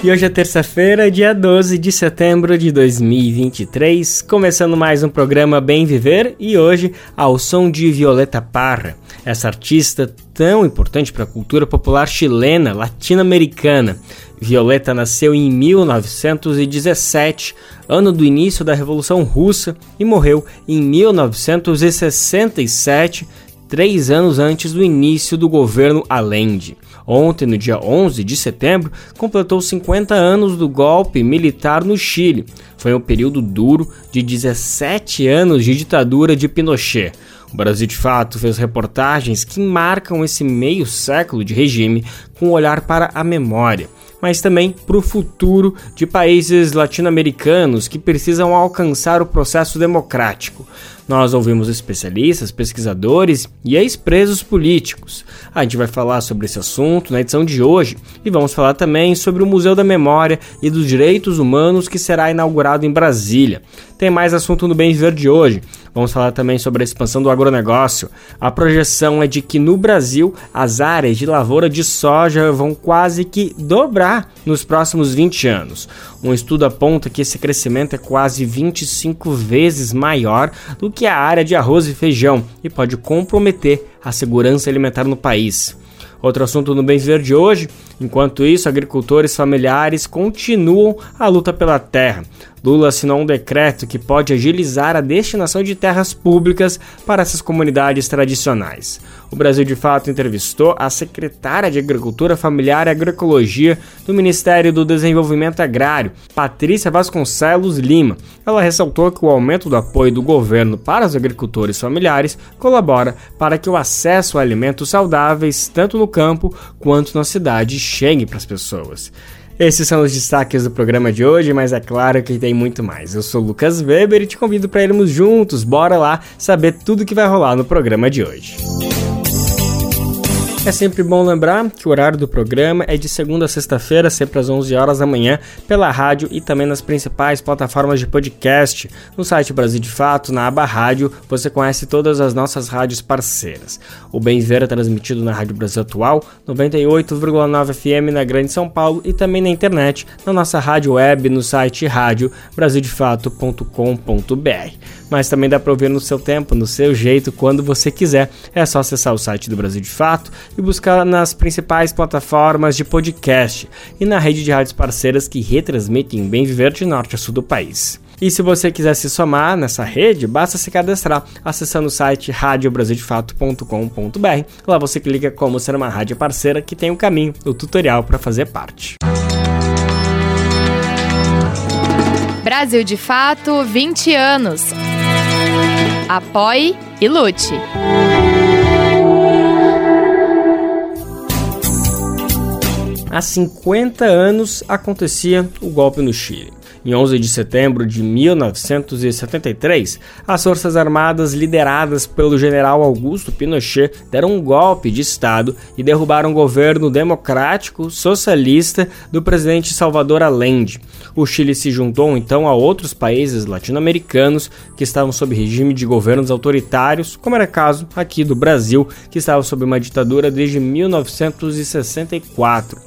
E hoje é terça-feira, dia 12 de setembro de 2023, começando mais um programa Bem Viver e hoje ao som de Violeta Parra, essa artista tão importante para a cultura popular chilena, latino-americana. Violeta nasceu em 1917, ano do início da Revolução Russa, e morreu em 1967, três anos antes do início do governo Allende. Ontem, no dia 11 de setembro, completou 50 anos do golpe militar no Chile. Foi um período duro de 17 anos de ditadura de Pinochet. O Brasil de Fato fez reportagens que marcam esse meio século de regime com um olhar para a memória mas também para o futuro de países latino-americanos que precisam alcançar o processo democrático. Nós ouvimos especialistas, pesquisadores e ex-presos políticos. A gente vai falar sobre esse assunto na edição de hoje e vamos falar também sobre o Museu da Memória e dos Direitos Humanos que será inaugurado em Brasília. Tem mais assunto no Bem Viver de hoje. Vamos falar também sobre a expansão do agronegócio. A projeção é de que no Brasil as áreas de lavoura de soja vão quase que dobrar nos próximos 20 anos. Um estudo aponta que esse crescimento é quase 25 vezes maior do que a área de arroz e feijão e pode comprometer a segurança alimentar no país. Outro assunto no Bem Viver de hoje: enquanto isso, agricultores familiares continuam a luta pela terra. Lula assinou um decreto que pode agilizar a destinação de terras públicas para essas comunidades tradicionais. O Brasil de Fato entrevistou a secretária de Agricultura Familiar e Agroecologia do Ministério do Desenvolvimento Agrário, Patrícia Vasconcelos Lima. Ela ressaltou que o aumento do apoio do governo para os agricultores familiares colabora para que o acesso a alimentos saudáveis, tanto no campo quanto na cidade, chegue para as pessoas. Esses são os destaques do programa de hoje, mas é claro que tem muito mais. Eu sou Lucas Weber e te convido para irmos juntos. Bora lá saber tudo que vai rolar no programa de hoje. É sempre bom lembrar que o horário do programa é de segunda a sexta-feira, sempre às 11 horas da manhã, pela rádio e também nas principais plataformas de podcast. No site Brasil de Fato, na aba Rádio, você conhece todas as nossas rádios parceiras. O Bem Ver é transmitido na Rádio Brasil Atual, 98,9 FM na Grande São Paulo e também na internet, na nossa rádio web no site rádio brasildefato.com.br. Mas também dá para ouvir no seu tempo, no seu jeito, quando você quiser. É só acessar o site do Brasil de Fato e buscar nas principais plataformas de podcast e na rede de rádios parceiras que retransmitem Bem Viver de norte a sul do país. E se você quiser se somar nessa rede, basta se cadastrar acessando o site radiobrasildefato.com.br. Lá você clica como ser uma rádio parceira que tem o um caminho, o tutorial para fazer parte. Brasil de Fato 20 anos. Apoie e lute. Há 50 anos acontecia o golpe no Chile. Em 11 de setembro de 1973, as Forças Armadas, lideradas pelo general Augusto Pinochet, deram um golpe de Estado e derrubaram o governo democrático socialista do presidente Salvador Allende. O Chile se juntou então a outros países latino-americanos que estavam sob regime de governos autoritários, como era caso aqui do Brasil, que estava sob uma ditadura desde 1964.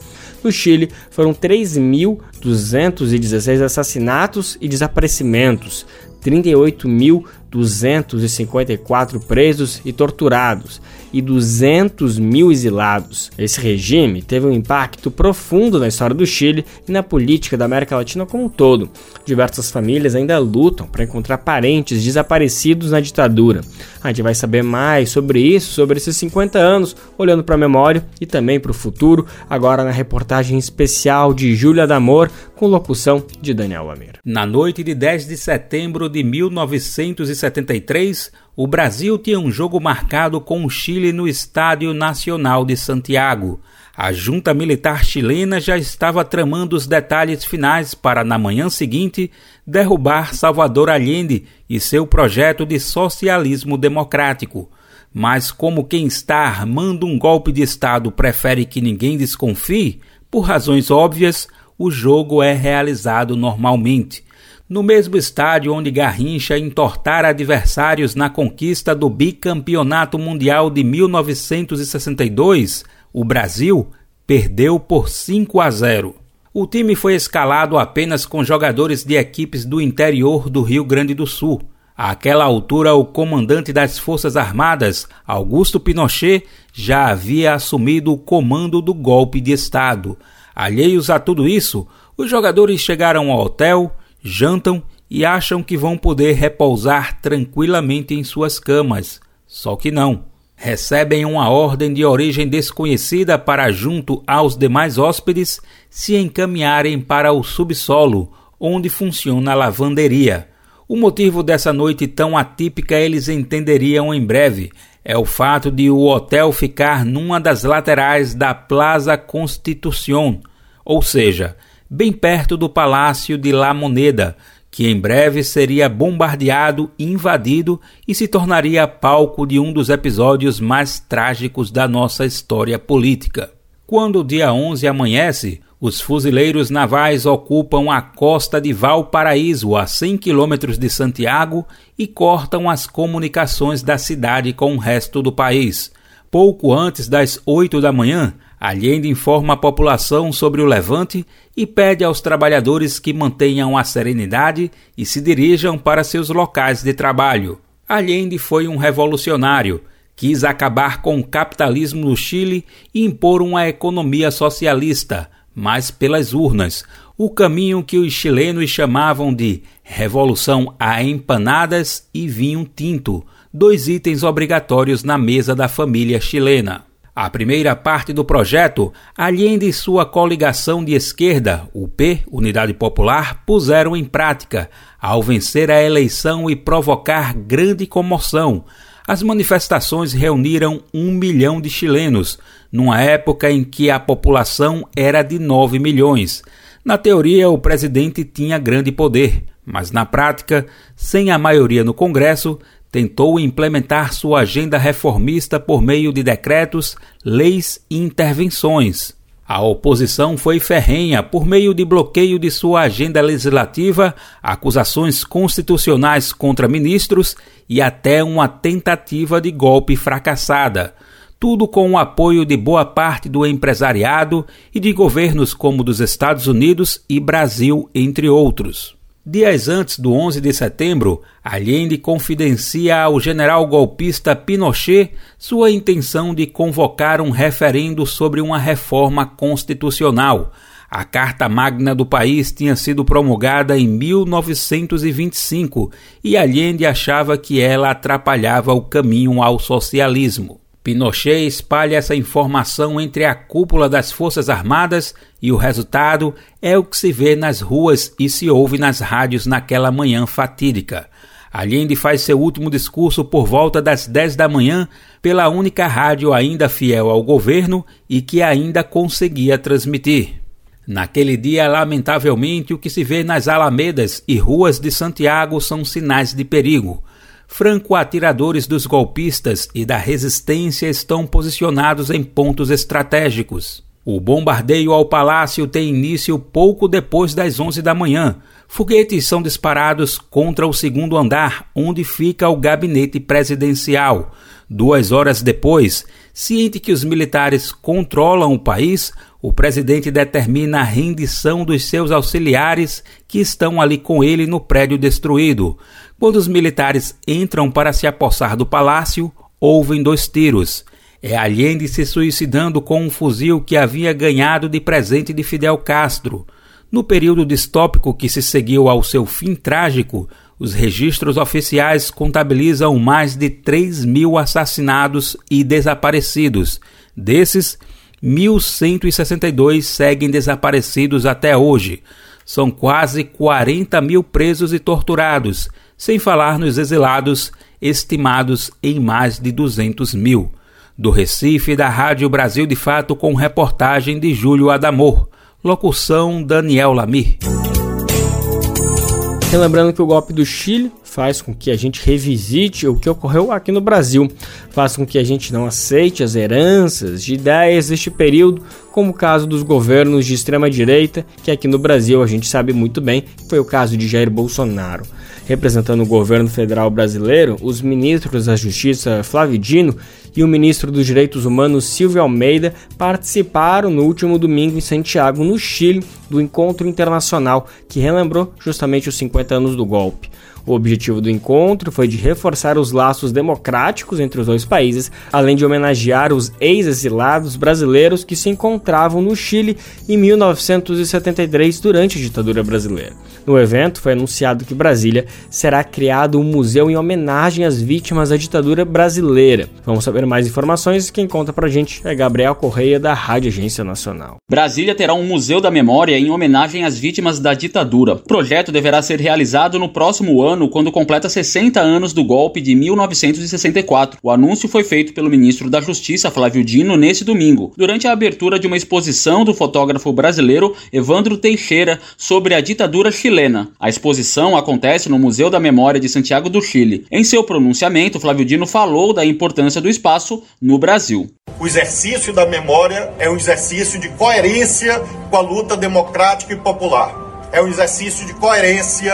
No Chile, foram 3.216 assassinatos e desaparecimentos, 38.254 presos e torturados e 200 mil exilados. Esse regime teve um impacto profundo na história do Chile e na política da América Latina como um todo. Diversas famílias ainda lutam para encontrar parentes desaparecidos na ditadura. A gente vai saber mais sobre isso, sobre esses 50 anos, olhando para a memória e também para o futuro, agora na reportagem especial de Júlia Damor, com locução de Daniel Lamir. Na noite de 10 de setembro de 1973, o Brasil tinha um jogo marcado com o Chile no Estádio Nacional de Santiago. A junta militar chilena já estava tramando os detalhes finais para, na manhã seguinte, derrubar Salvador Allende e seu projeto de socialismo democrático. Mas, como quem está armando um golpe de Estado prefere que ninguém desconfie, por razões óbvias, o jogo é realizado normalmente. No mesmo estádio onde Garrincha entortara adversários na conquista do bicampeonato mundial de 1962, o Brasil perdeu por 5 a 0. O time foi escalado apenas com jogadores de equipes do interior do Rio Grande do Sul. Àquela altura, o comandante das Forças Armadas, Augusto Pinochet, já havia assumido o comando do golpe de Estado. Alheios a tudo isso, os jogadores chegaram ao hotel, jantam e acham que vão poder repousar tranquilamente em suas camas. Só que não recebem uma ordem de origem desconhecida para, junto aos demais hóspedes, se encaminharem para o subsolo, onde funciona a lavanderia. O motivo dessa noite tão atípica eles entenderiam em breve. É o fato de o hotel ficar numa das laterais da Plaza Constitución, ou seja, bem perto do Palácio de La Moneda, que em breve seria bombardeado, invadido e se tornaria palco de um dos episódios mais trágicos da nossa história política. Quando o dia 11 amanhece, os fuzileiros navais ocupam a costa de Valparaíso, a 100 quilômetros de Santiago, e cortam as comunicações da cidade com o resto do país. Pouco antes das 8 da manhã, Allende informa a população sobre o levante e pede aos trabalhadores que mantenham a serenidade e se dirijam para seus locais de trabalho. Allende foi um revolucionário, quis acabar com o capitalismo no Chile e impor uma economia socialista, mas pelas urnas, o caminho que os chilenos chamavam de revolução a empanadas e vinho tinto, dois itens obrigatórios na mesa da família chilena. A primeira parte do projeto, Allende e sua coligação de esquerda, o P, Unidade Popular, puseram em prática, ao vencer a eleição e provocar grande comoção. As manifestações reuniram um milhão de chilenos, numa época em que a população era de 9 milhões. Na teoria, o presidente tinha grande poder, mas na prática, sem a maioria no Congresso, tentou implementar sua agenda reformista por meio de decretos, leis e intervenções. A oposição foi ferrenha por meio de bloqueio de sua agenda legislativa, acusações constitucionais contra ministros e até uma tentativa de golpe fracassada. Tudo com o apoio de boa parte do empresariado e de governos como dos Estados Unidos e Brasil, entre outros. Dias antes do 11 de setembro, Allende confidencia ao general golpista Pinochet sua intenção de convocar um referendo sobre uma reforma constitucional. A Carta Magna do país tinha sido promulgada em 1925 e Allende achava que ela atrapalhava o caminho ao socialismo. Pinochet espalha essa informação entre a cúpula das Forças Armadas e o resultado é o que se vê nas ruas e se ouve nas rádios naquela manhã fatídica. Allende faz seu último discurso por volta das 10 da manhã pela única rádio ainda fiel ao governo e que ainda conseguia transmitir. Naquele dia, lamentavelmente, o que se vê nas alamedas e ruas de Santiago são sinais de perigo franco-atiradores dos golpistas e da resistência estão posicionados em pontos estratégicos. O bombardeio ao palácio tem início pouco depois das 11 da manhã. Foguetes são disparados contra o segundo andar, onde fica o gabinete presidencial. Duas horas depois, ciente que os militares controlam o país, o presidente determina a rendição dos seus auxiliares que estão ali com ele no prédio destruído. Quando os militares entram para se apossar do palácio, ouvem dois tiros. É Allende se suicidando com um fuzil que havia ganhado de presente de Fidel Castro. No período distópico que se seguiu ao seu fim trágico, os registros oficiais contabilizam mais de 3 mil assassinados e desaparecidos. Desses, 1.162 seguem desaparecidos até hoje. São quase 40 mil presos e torturados, sem falar nos exilados, estimados em mais de 200 mil. Do Recife, da Rádio Brasil de Fato, com reportagem de Júlio Adamor. Locução Daniel Lamir. Lembrando que o golpe do Chile faz com que a gente revisite o que ocorreu aqui no Brasil, faz com que a gente não aceite as heranças de ideias deste período, como o caso dos governos de extrema direita, que aqui no Brasil a gente sabe muito bem, foi o caso de Jair Bolsonaro. Representando o governo federal brasileiro, os ministros da Justiça Flávio Dino e o ministro dos Direitos Humanos Silvio Almeida participaram no último domingo em Santiago, no Chile, do encontro internacional que relembrou justamente os 50 anos do golpe. O objetivo do encontro foi de reforçar os laços democráticos entre os dois países, além de homenagear os ex-exilados brasileiros que se encontravam no Chile em 1973 durante a ditadura brasileira. No evento foi anunciado que Brasília será criado um museu em homenagem às vítimas da ditadura brasileira. Vamos saber mais informações. Quem conta pra gente é Gabriel Correia da Rádio Agência Nacional. Brasília terá um museu da memória em homenagem às vítimas da ditadura. O projeto deverá ser realizado no próximo ano ano quando completa 60 anos do golpe de 1964. O anúncio foi feito pelo ministro da Justiça, Flávio Dino, nesse domingo, durante a abertura de uma exposição do fotógrafo brasileiro Evandro Teixeira sobre a ditadura chilena. A exposição acontece no Museu da Memória de Santiago do Chile. Em seu pronunciamento, Flávio Dino falou da importância do espaço no Brasil. O exercício da memória é um exercício de coerência com a luta democrática e popular. É um exercício de coerência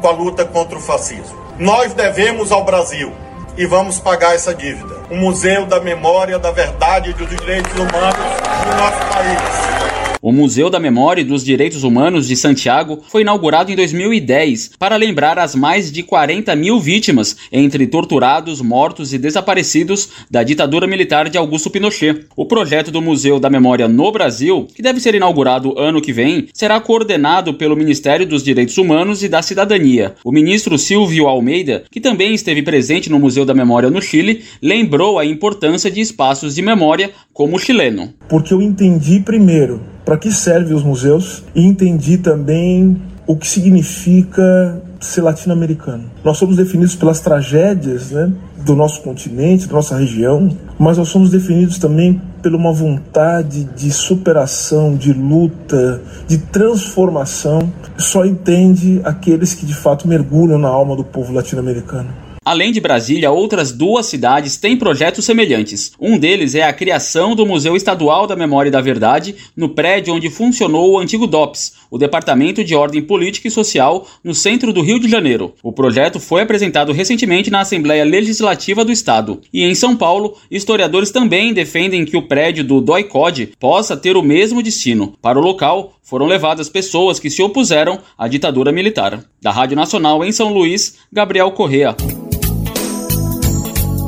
com a luta contra o fascismo. Nós devemos ao Brasil e vamos pagar essa dívida. O Museu da Memória, da Verdade e dos Direitos Humanos do nosso país. O Museu da Memória e dos Direitos Humanos de Santiago foi inaugurado em 2010 para lembrar as mais de 40 mil vítimas, entre torturados, mortos e desaparecidos, da ditadura militar de Augusto Pinochet. O projeto do Museu da Memória no Brasil, que deve ser inaugurado ano que vem, será coordenado pelo Ministério dos Direitos Humanos e da Cidadania. O ministro Silvio Almeida, que também esteve presente no Museu da Memória no Chile, lembrou a importância de espaços de memória como o chileno. Porque eu entendi primeiro para que servem os museus e entendi também o que significa ser latino-americano. Nós somos definidos pelas tragédias né, do nosso continente, da nossa região, mas nós somos definidos também por uma vontade de superação, de luta, de transformação. Só entende aqueles que de fato mergulham na alma do povo latino-americano. Além de Brasília, outras duas cidades têm projetos semelhantes. Um deles é a criação do Museu Estadual da Memória e da Verdade, no prédio onde funcionou o antigo DOPS, o Departamento de Ordem Política e Social, no centro do Rio de Janeiro. O projeto foi apresentado recentemente na Assembleia Legislativa do Estado. E em São Paulo, historiadores também defendem que o prédio do DOI-CODE possa ter o mesmo destino. Para o local, foram levadas pessoas que se opuseram à ditadura militar. Da Rádio Nacional em São Luís, Gabriel Correa.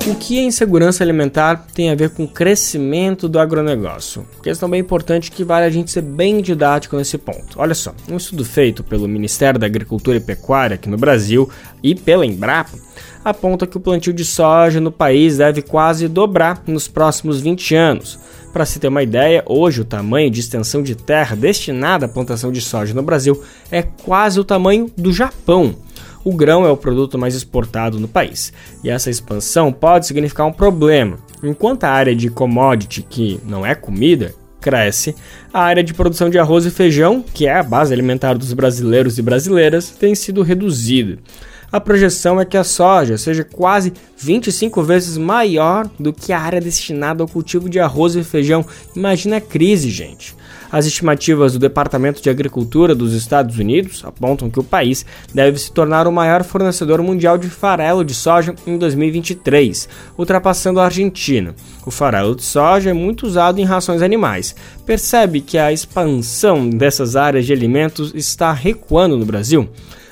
O que a insegurança alimentar tem a ver com o crescimento do agronegócio? Questão bem importante que vale a gente ser bem didático nesse ponto. Olha só, um estudo feito pelo Ministério da Agricultura e Pecuária aqui no Brasil e pela Embrapa aponta que o plantio de soja no país deve quase dobrar nos próximos 20 anos. Para se ter uma ideia, hoje o tamanho de extensão de terra destinada à plantação de soja no Brasil é quase o tamanho do Japão o grão é o produto mais exportado no país, e essa expansão pode significar um problema. Enquanto a área de commodity, que não é comida, cresce, a área de produção de arroz e feijão, que é a base alimentar dos brasileiros e brasileiras, tem sido reduzida. A projeção é que a soja seja quase 25 vezes maior do que a área destinada ao cultivo de arroz e feijão. Imagina a crise, gente. As estimativas do Departamento de Agricultura dos Estados Unidos apontam que o país deve se tornar o maior fornecedor mundial de farelo de soja em 2023, ultrapassando a Argentina. O farelo de soja é muito usado em rações animais. Percebe que a expansão dessas áreas de alimentos está recuando no Brasil?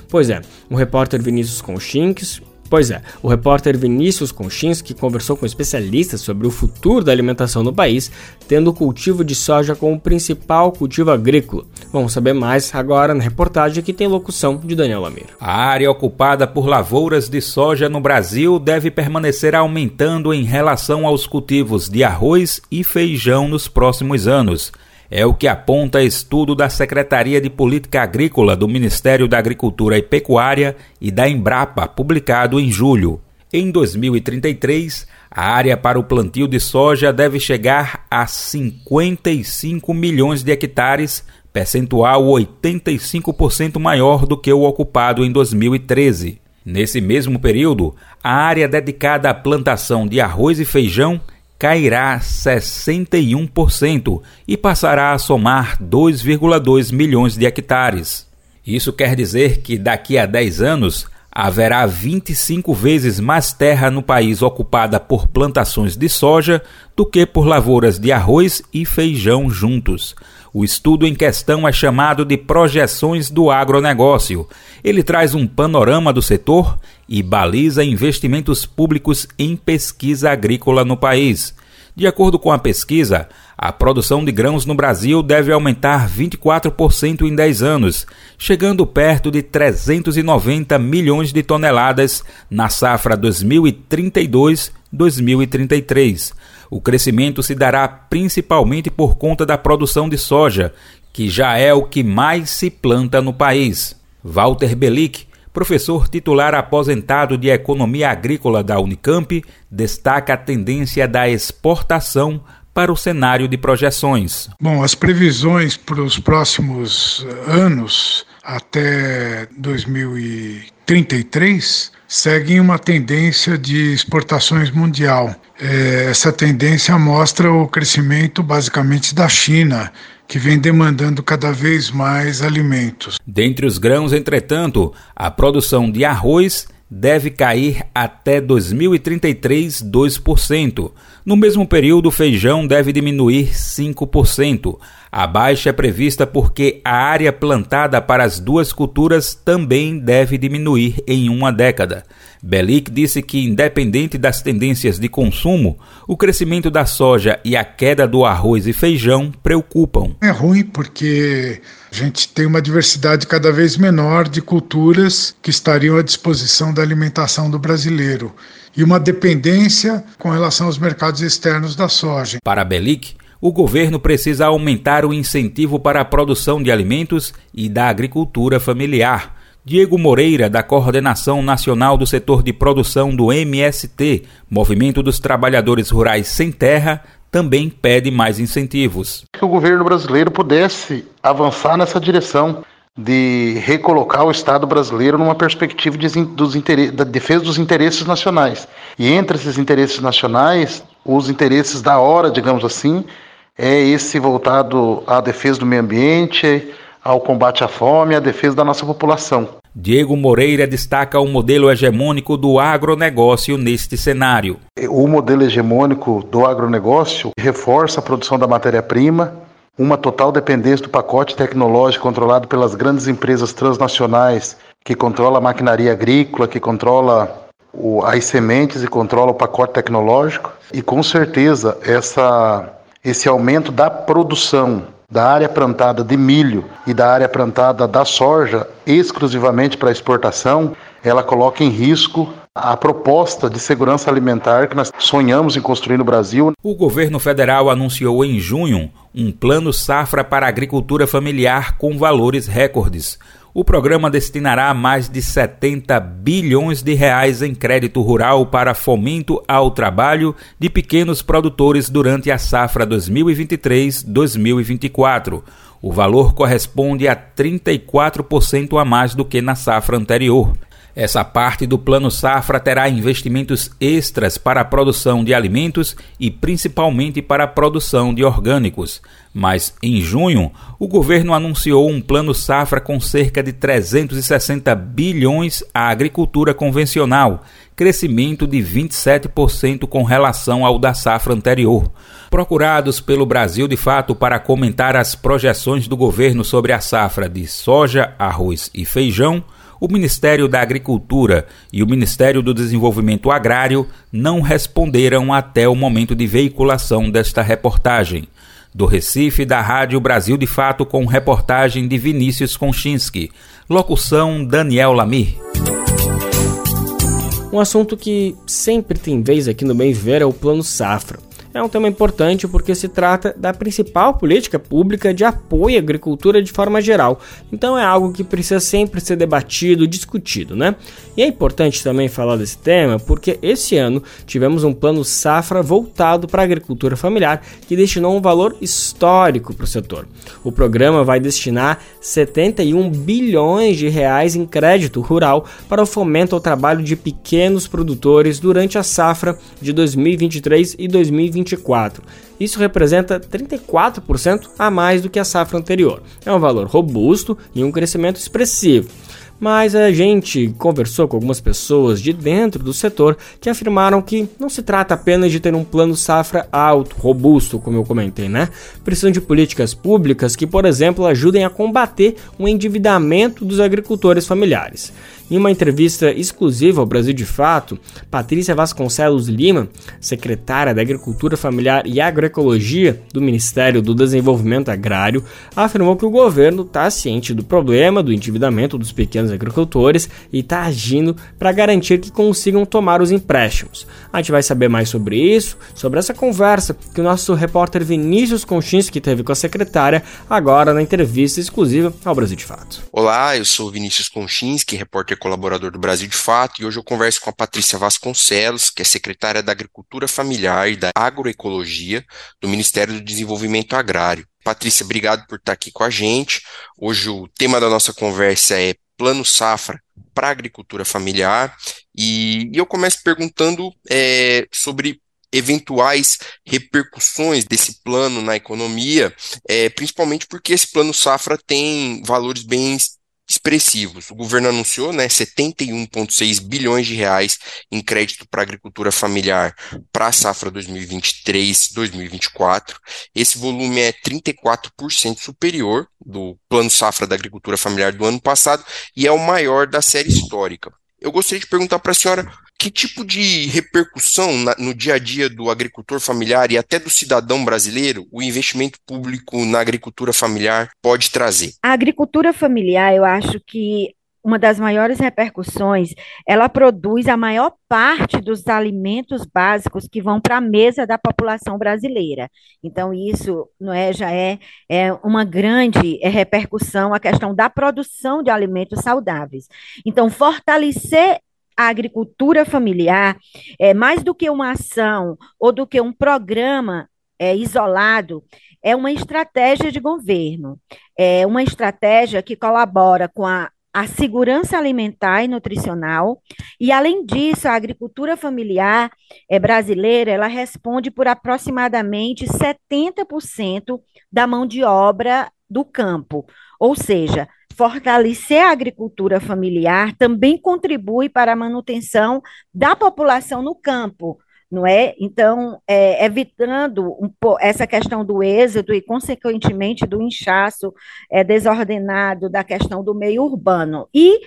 Pois é, o repórter Vinícius Conchinques Pois é, o repórter Vinícius Konchinski conversou com especialistas sobre o futuro da alimentação no país, tendo o cultivo de soja como principal cultivo agrícola. Vamos saber mais agora na reportagem que tem locução de Daniel Lamir. A área ocupada por lavouras de soja no Brasil deve permanecer aumentando em relação aos cultivos de arroz e feijão nos próximos anos. É o que aponta estudo da Secretaria de Política Agrícola do Ministério da Agricultura e Pecuária e da Embrapa, publicado em julho. Em 2033, a área para o plantio de soja deve chegar a 55 milhões de hectares, percentual 85% maior do que o ocupado em 2013. Nesse mesmo período, a área dedicada à plantação de arroz e feijão cairá 61% e passará a somar 2,2 milhões de hectares. Isso quer dizer que daqui a 10 anos haverá 25 vezes mais terra no país ocupada por plantações de soja do que por lavouras de arroz e feijão juntos. O estudo em questão é chamado de Projeções do Agronegócio. Ele traz um panorama do setor e baliza investimentos públicos em pesquisa agrícola no país. De acordo com a pesquisa, a produção de grãos no Brasil deve aumentar 24% em 10 anos, chegando perto de 390 milhões de toneladas na safra 2032-2033. O crescimento se dará principalmente por conta da produção de soja, que já é o que mais se planta no país. Walter Belic, professor titular aposentado de Economia Agrícola da Unicamp, destaca a tendência da exportação para o cenário de projeções. Bom, as previsões para os próximos anos, até 2033, seguem uma tendência de exportações mundial. É, essa tendência mostra o crescimento basicamente da China, que vem demandando cada vez mais alimentos. Dentre os grãos, entretanto, a produção de arroz deve cair até 2033 2%. No mesmo período, o feijão deve diminuir 5%. A baixa é prevista porque a área plantada para as duas culturas também deve diminuir em uma década. Belic disse que, independente das tendências de consumo, o crescimento da soja e a queda do arroz e feijão preocupam. É ruim porque a gente tem uma diversidade cada vez menor de culturas que estariam à disposição da alimentação do brasileiro e uma dependência com relação aos mercados externos da soja. Para Belic, o governo precisa aumentar o incentivo para a produção de alimentos e da agricultura familiar. Diego Moreira, da Coordenação Nacional do Setor de Produção do MST, Movimento dos Trabalhadores Rurais Sem Terra, também pede mais incentivos. Que o governo brasileiro pudesse avançar nessa direção de recolocar o Estado brasileiro numa perspectiva de, dos da defesa dos interesses nacionais. E entre esses interesses nacionais, os interesses da hora, digamos assim, é esse voltado à defesa do meio ambiente, ao combate à fome à defesa da nossa população. Diego Moreira destaca o modelo hegemônico do agronegócio neste cenário. O modelo hegemônico do agronegócio reforça a produção da matéria-prima, uma total dependência do pacote tecnológico controlado pelas grandes empresas transnacionais que controla a maquinaria agrícola, que controla as sementes e controla o pacote tecnológico. E com certeza essa esse aumento da produção da área plantada de milho e da área plantada da soja exclusivamente para exportação, ela coloca em risco a proposta de segurança alimentar que nós sonhamos em construir no Brasil. O governo federal anunciou em junho um plano safra para a agricultura familiar com valores recordes. O programa destinará mais de 70 bilhões de reais em crédito rural para fomento ao trabalho de pequenos produtores durante a safra 2023-2024. O valor corresponde a 34% a mais do que na safra anterior. Essa parte do Plano Safra terá investimentos extras para a produção de alimentos e principalmente para a produção de orgânicos. Mas em junho, o governo anunciou um Plano Safra com cerca de 360 bilhões à agricultura convencional, crescimento de 27% com relação ao da safra anterior. Procurados pelo Brasil de Fato para comentar as projeções do governo sobre a safra de soja, arroz e feijão, o Ministério da Agricultura e o Ministério do Desenvolvimento Agrário não responderam até o momento de veiculação desta reportagem. Do Recife, da Rádio Brasil de Fato, com reportagem de Vinícius Konchinski. Locução Daniel Lamir. Um assunto que sempre tem vez aqui no Bem Viver é o Plano Safra. É um tema importante porque se trata da principal política pública de apoio à agricultura de forma geral. Então é algo que precisa sempre ser debatido, discutido, né? E é importante também falar desse tema porque esse ano tivemos um plano safra voltado para a agricultura familiar que destinou um valor histórico para o setor. O programa vai destinar 71 bilhões de reais em crédito rural para o fomento ao trabalho de pequenos produtores durante a safra de 2023 e 2024. Isso representa 34% a mais do que a safra anterior. É um valor robusto e um crescimento expressivo mas a gente conversou com algumas pessoas de dentro do setor que afirmaram que não se trata apenas de ter um plano safra alto, robusto, como eu comentei, né? Precisam de políticas públicas que, por exemplo, ajudem a combater o endividamento dos agricultores familiares. Em uma entrevista exclusiva ao Brasil de Fato, Patrícia Vasconcelos Lima, secretária da Agricultura Familiar e Agroecologia do Ministério do Desenvolvimento Agrário, afirmou que o governo está ciente do problema do endividamento dos pequenos agricultores e está agindo para garantir que consigam tomar os empréstimos. A gente vai saber mais sobre isso, sobre essa conversa que o nosso repórter Vinícius Conchinski teve com a secretária agora na entrevista exclusiva ao Brasil de Fato. Olá, eu sou Vinícius Conchinski, repórter colaborador do Brasil de Fato, e hoje eu converso com a Patrícia Vasconcelos, que é secretária da Agricultura Familiar e da Agroecologia do Ministério do Desenvolvimento Agrário. Patrícia, obrigado por estar aqui com a gente. Hoje o tema da nossa conversa é Plano Safra para a Agricultura Familiar, e, eu começo perguntando é, sobre eventuais repercussões desse plano na economia, é, principalmente porque esse plano safra tem valores bem expressivos. O governo anunciou né, 71,6 bilhões de reais em crédito para agricultura familiar para a safra 2023-2024. Esse volume é 34% superior do plano safra da agricultura familiar do ano passado e é o maior da série histórica. Eu gostaria de perguntar para a senhora que tipo de repercussão na, no dia a dia do agricultor familiar e até do cidadão brasileiro o investimento público na agricultura familiar pode trazer? A agricultura familiar, eu acho que uma das maiores repercussões, ela produz a maior parte dos alimentos básicos que vão para a mesa da população brasileira. Então, isso não é, já é, é uma grande é, repercussão a questão da produção de alimentos saudáveis. Então, fortalecer a agricultura familiar, é, mais do que uma ação ou do que um programa é, isolado, é uma estratégia de governo, é uma estratégia que colabora com a, a segurança alimentar e nutricional, e além disso, a agricultura familiar é, brasileira, ela responde por aproximadamente 70% da mão de obra do campo, ou seja, fortalecer a agricultura familiar também contribui para a manutenção da população no campo, não é? Então, é, evitando um, essa questão do êxodo e, consequentemente, do inchaço é, desordenado da questão do meio urbano. E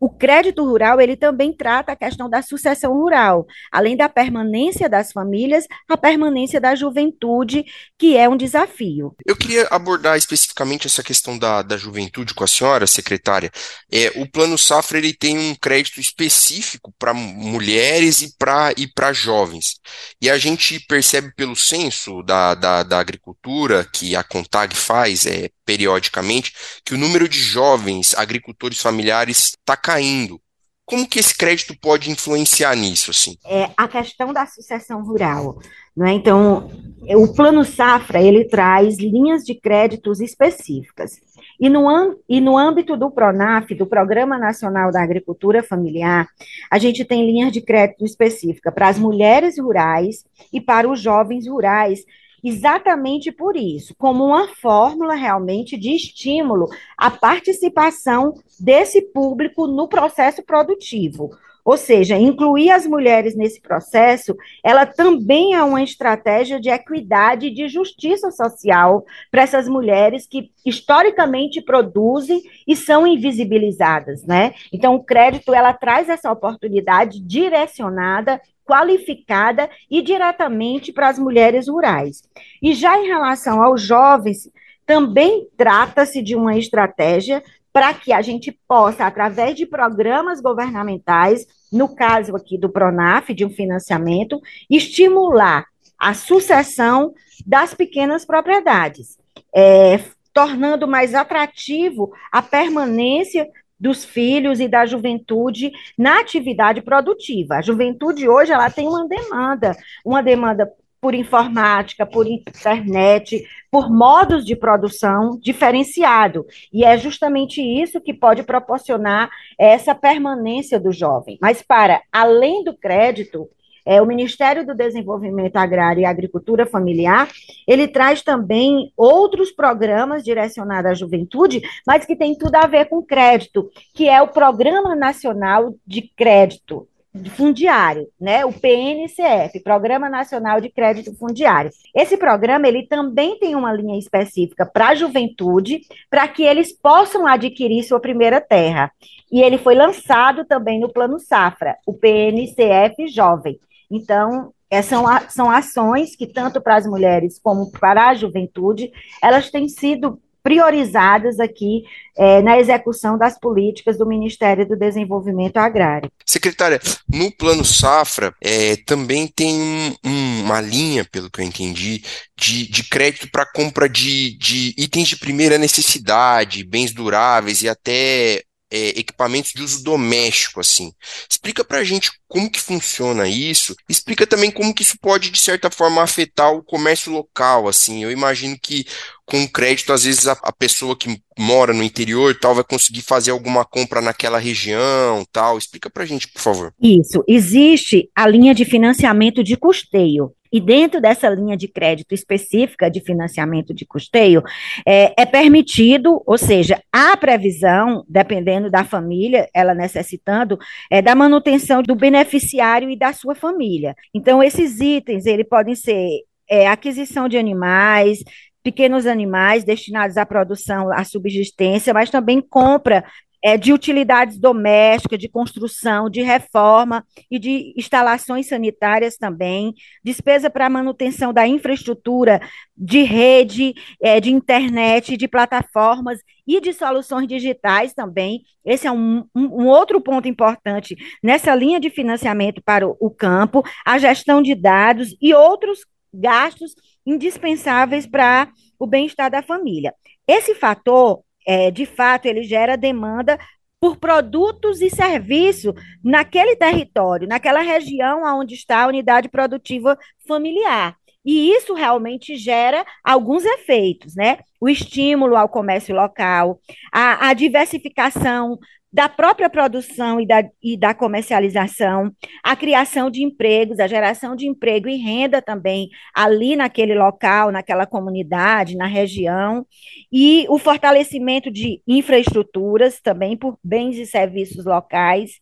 o crédito rural, ele também trata a questão da sucessão rural, além da permanência das famílias, a permanência da juventude, que é um desafio. Eu queria abordar especificamente essa questão da, da juventude com a senhora, secretária. É, o Plano Safra, ele tem um crédito específico para mulheres e para e jovens. E a gente percebe pelo censo da, da, da agricultura, que a CONTAG faz, é, periodicamente que o número de jovens agricultores familiares está caindo. Como que esse crédito pode influenciar nisso, assim? É a questão da sucessão rural, não é? Então, o Plano Safra ele traz linhas de créditos específicas. E no, e no âmbito do PRONAF, do Programa Nacional da Agricultura Familiar, a gente tem linhas de crédito específica para as mulheres rurais e para os jovens rurais, exatamente por isso, como uma fórmula realmente de estímulo à participação desse público no processo produtivo. Ou seja, incluir as mulheres nesse processo, ela também é uma estratégia de equidade e de justiça social para essas mulheres que historicamente produzem e são invisibilizadas, né? Então, o crédito ela traz essa oportunidade direcionada qualificada e diretamente para as mulheres rurais. E já em relação aos jovens, também trata-se de uma estratégia para que a gente possa, através de programas governamentais, no caso aqui do PRONAF, de um financiamento, estimular a sucessão das pequenas propriedades, é, tornando mais atrativo a permanência dos filhos e da juventude na atividade produtiva. A juventude hoje ela tem uma demanda, uma demanda por informática, por internet, por modos de produção diferenciado. E é justamente isso que pode proporcionar essa permanência do jovem. Mas para além do crédito, é, o Ministério do Desenvolvimento Agrário e Agricultura Familiar, ele traz também outros programas direcionados à juventude, mas que tem tudo a ver com crédito, que é o Programa Nacional de Crédito fundiário, né? O PNCF, Programa Nacional de Crédito Fundiário. Esse programa ele também tem uma linha específica para a juventude, para que eles possam adquirir sua primeira terra. E ele foi lançado também no Plano Safra, o PNCF Jovem. Então, é, são, são ações que, tanto para as mulheres como para a juventude, elas têm sido priorizadas aqui é, na execução das políticas do Ministério do Desenvolvimento Agrário. Secretária, no Plano Safra é, também tem um, um, uma linha, pelo que eu entendi, de, de crédito para compra de, de itens de primeira necessidade, bens duráveis e até é, equipamentos de uso doméstico, assim. Explica para a gente como que funciona isso, explica também como que isso pode, de certa forma, afetar o comércio local, assim. Eu imagino que com crédito, às vezes a, a pessoa que mora no interior tal vai conseguir fazer alguma compra naquela região, tal. Explica para a gente, por favor. Isso. Existe a linha de financiamento de custeio. E dentro dessa linha de crédito específica de financiamento de custeio, é, é, permitido, ou seja, há previsão, dependendo da família, ela necessitando, é, da manutenção do beneficiário e da sua família. Então, esses itens, ele podem ser é, aquisição de animais, pequenos animais destinados à produção, à subsistência, mas também compra é, de utilidades domésticas, de construção, de reforma e de instalações sanitárias também, despesa para manutenção da infraestrutura de rede, é, de internet, de plataformas e de soluções digitais também. Esse é um, um, um outro ponto importante nessa linha de financiamento para o, o campo, a gestão de dados e outros gastos indispensáveis para o bem-estar da família. Esse fator é, de fato, ele gera demanda por produtos e serviços naquele território, naquela região onde está a unidade produtiva familiar. E isso realmente gera alguns efeitos, né? O estímulo ao comércio local, a, a diversificação da própria produção e da, e da comercialização, a criação de empregos, a geração de emprego e renda também ali naquele local, naquela comunidade, na região, e o fortalecimento de infraestruturas também por bens e serviços locais.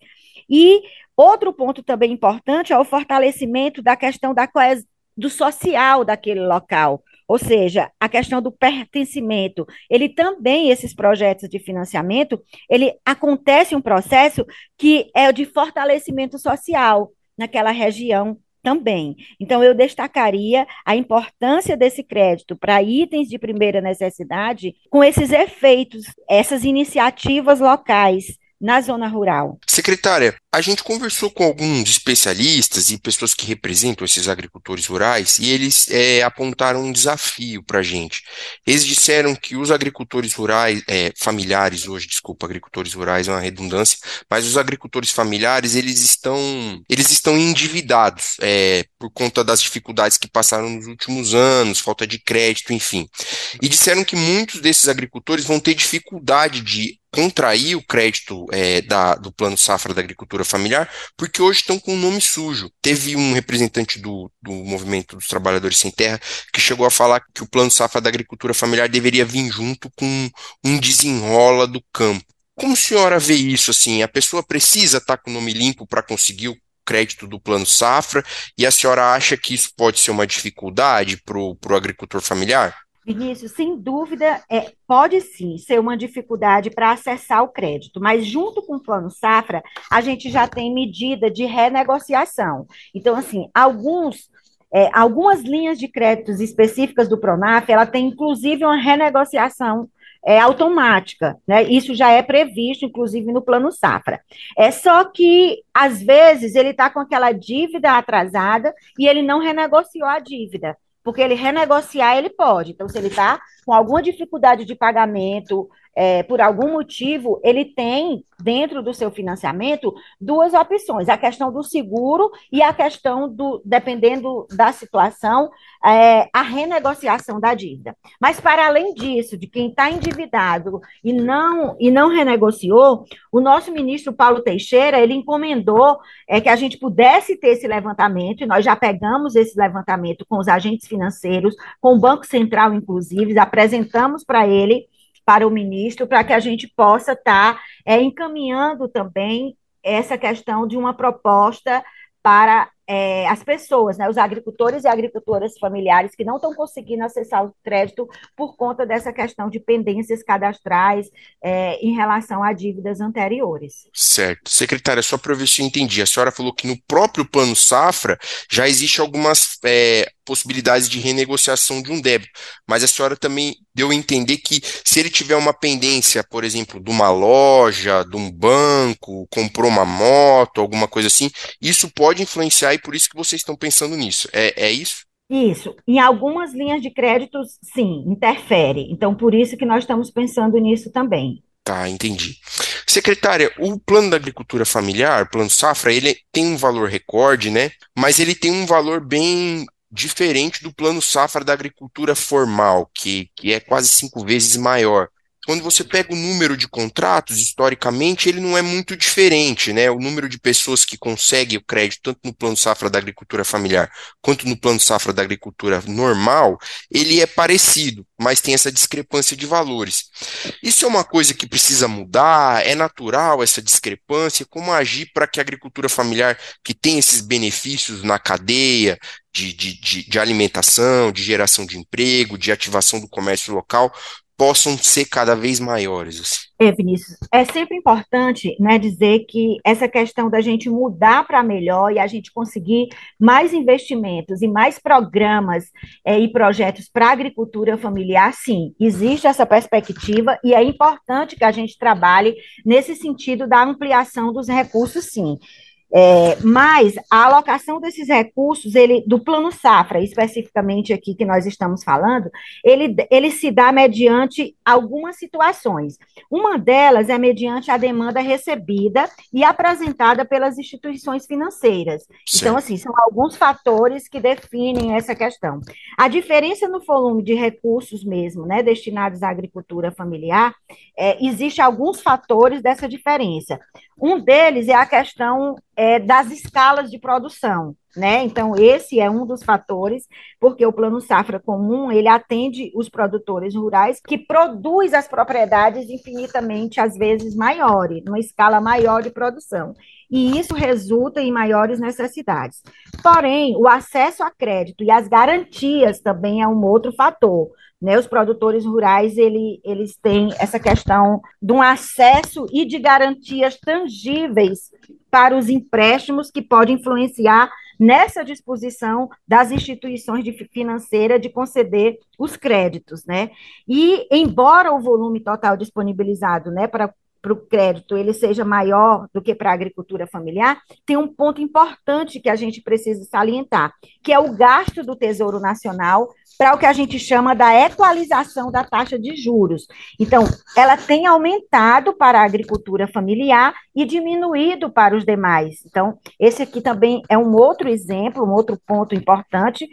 E outro ponto também importante é o fortalecimento da questão da do social daquele local, ou seja, a questão do pertencimento, ele também, esses projetos de financiamento, ele acontece um processo que é de fortalecimento social naquela região também. Então, eu destacaria a importância desse crédito para itens de primeira necessidade com esses efeitos, essas iniciativas locais na zona rural. Secretária, a gente conversou com alguns especialistas e pessoas que representam esses agricultores rurais e eles é, apontaram um desafio para a gente. Eles disseram que os agricultores rurais, é, familiares hoje, desculpa, agricultores rurais é uma redundância, mas os agricultores familiares eles estão eles estão endividados é, por conta das dificuldades que passaram nos últimos anos, falta de crédito, enfim. E disseram que muitos desses agricultores vão ter dificuldade de contrair o crédito é, da, do plano safra da agricultura familiar, porque hoje estão com o nome sujo. Teve um representante do, do movimento dos trabalhadores sem terra que chegou a falar que o plano safra da agricultura familiar deveria vir junto com um desenrola do campo. Como a senhora vê isso assim? A pessoa precisa estar com o nome limpo para conseguir o crédito do plano safra e a senhora acha que isso pode ser uma dificuldade para o agricultor familiar? Vinícius, sem dúvida, é, pode sim ser uma dificuldade para acessar o crédito, mas junto com o Plano Safra, a gente já tem medida de renegociação. Então, assim, alguns, é, algumas linhas de créditos específicas do Pronaf, ela tem inclusive uma renegociação é, automática, né? Isso já é previsto, inclusive, no plano safra. É só que, às vezes, ele está com aquela dívida atrasada e ele não renegociou a dívida. Porque ele renegociar, ele pode. Então, se ele está com alguma dificuldade de pagamento, é, por algum motivo, ele tem, dentro do seu financiamento, duas opções: a questão do seguro e a questão do, dependendo da situação, é, a renegociação da dívida. Mas, para além disso, de quem está endividado e não, e não renegociou, o nosso ministro Paulo Teixeira, ele encomendou é, que a gente pudesse ter esse levantamento, e nós já pegamos esse levantamento com os agentes financeiros, com o Banco Central, inclusive, apresentamos para ele para o ministro, para que a gente possa estar tá, é, encaminhando também essa questão de uma proposta para é, as pessoas, né, os agricultores e agricultoras familiares que não estão conseguindo acessar o crédito por conta dessa questão de pendências cadastrais é, em relação a dívidas anteriores. Certo. Secretária, só para ver se eu entendi, a senhora falou que no próprio plano safra já existe algumas é, possibilidades de renegociação de um débito, mas a senhora também deu a entender que se ele tiver uma pendência, por exemplo, de uma loja, de um banco, comprou uma moto, alguma coisa assim, isso pode influenciar e por isso que vocês estão pensando nisso. É, é isso? Isso. Em algumas linhas de créditos, sim, interfere. Então, por isso que nós estamos pensando nisso também. Tá, entendi. Secretária, o plano da agricultura familiar, o plano safra, ele tem um valor recorde, né? Mas ele tem um valor bem diferente do plano safra da agricultura formal, que, que é quase cinco vezes maior quando você pega o número de contratos, historicamente, ele não é muito diferente, né? O número de pessoas que conseguem o crédito, tanto no plano safra da agricultura familiar quanto no plano safra da agricultura normal, ele é parecido, mas tem essa discrepância de valores. Isso é uma coisa que precisa mudar, é natural essa discrepância, como agir para que a agricultura familiar, que tem esses benefícios na cadeia, de, de, de, alimentação, de geração de emprego, de ativação do comércio local, possam ser cada vez maiores. Assim. É, Vinícius, é sempre importante né, dizer que essa questão da gente mudar para melhor e a gente conseguir mais investimentos e mais programas é, e projetos para a agricultura familiar, sim, existe essa perspectiva e é importante que a gente trabalhe nesse sentido da ampliação dos recursos, sim. É, mas a alocação desses recursos, ele, do plano safra, especificamente aqui que nós estamos falando, ele, ele se dá mediante algumas situações. Uma delas é mediante a demanda recebida e apresentada pelas instituições financeiras. Sim. Então, assim, são alguns fatores que definem essa questão. A diferença no volume de recursos mesmo, né, destinados à agricultura familiar, é, existe alguns fatores dessa diferença. Um deles é a questão é, das escalas de produção, né? Então, esse é um dos fatores, porque o Plano Safra Comum, ele atende os produtores rurais que produz as propriedades infinitamente, às vezes, maiores, numa escala maior de produção. E isso resulta em maiores necessidades. Porém, o acesso a crédito e as garantias também é um outro fator. Né, os produtores rurais ele, eles têm essa questão de um acesso e de garantias tangíveis para os empréstimos que podem influenciar nessa disposição das instituições de financeiras de conceder os créditos, né? E embora o volume total disponibilizado, né, para para o crédito ele seja maior do que para a agricultura familiar, tem um ponto importante que a gente precisa salientar, que é o gasto do Tesouro Nacional para o que a gente chama da equalização da taxa de juros. Então, ela tem aumentado para a agricultura familiar e diminuído para os demais. Então, esse aqui também é um outro exemplo, um outro ponto importante,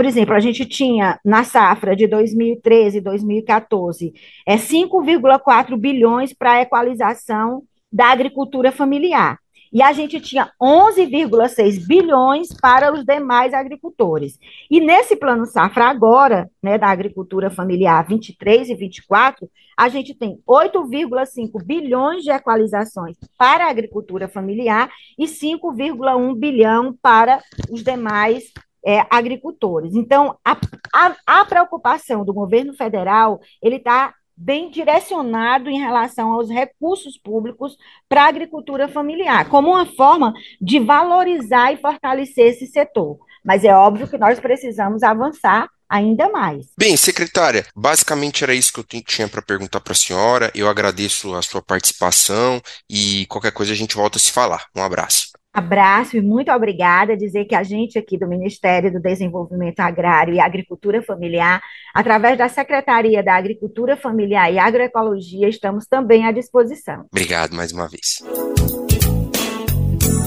por exemplo, a gente tinha na safra de 2013 e 2014 é 5,4 bilhões para a equalização da agricultura familiar. E a gente tinha 11,6 bilhões para os demais agricultores. E nesse plano safra agora, né, da agricultura familiar 23 e 24, a gente tem 8,5 bilhões de equalizações para a agricultura familiar e 5,1 bilhão para os demais é, agricultores. Então, a, a, a, preocupação do governo federal, ele está bem direcionado em relação aos recursos públicos para a agricultura familiar, como uma forma de valorizar e fortalecer esse setor. Mas é óbvio que nós precisamos avançar ainda mais. Bem, secretária, basicamente era isso que eu tinha para perguntar para a senhora. Eu agradeço a sua participação e qualquer coisa a gente volta a se falar. Um abraço. Abraço e muito obrigada. Dizer que a gente aqui do Ministério do Desenvolvimento Agrário e Agricultura Familiar, através da Secretaria da Agricultura Familiar e Agroecologia, estamos também à disposição. Obrigado mais uma vez.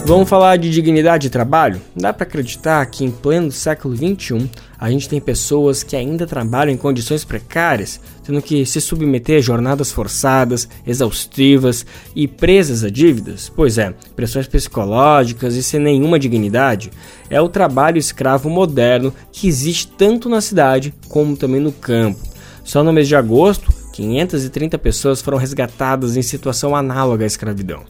Vamos falar de dignidade de trabalho? Dá para acreditar que em pleno século XXI a gente tem pessoas que ainda trabalham em condições precárias, tendo que se submeter a jornadas forçadas, exaustivas e presas a dívidas? Pois é, pressões psicológicas e sem nenhuma dignidade. É o trabalho escravo moderno que existe tanto na cidade como também no campo. Só no mês de agosto, 530 pessoas foram resgatadas em situação análoga à escravidão.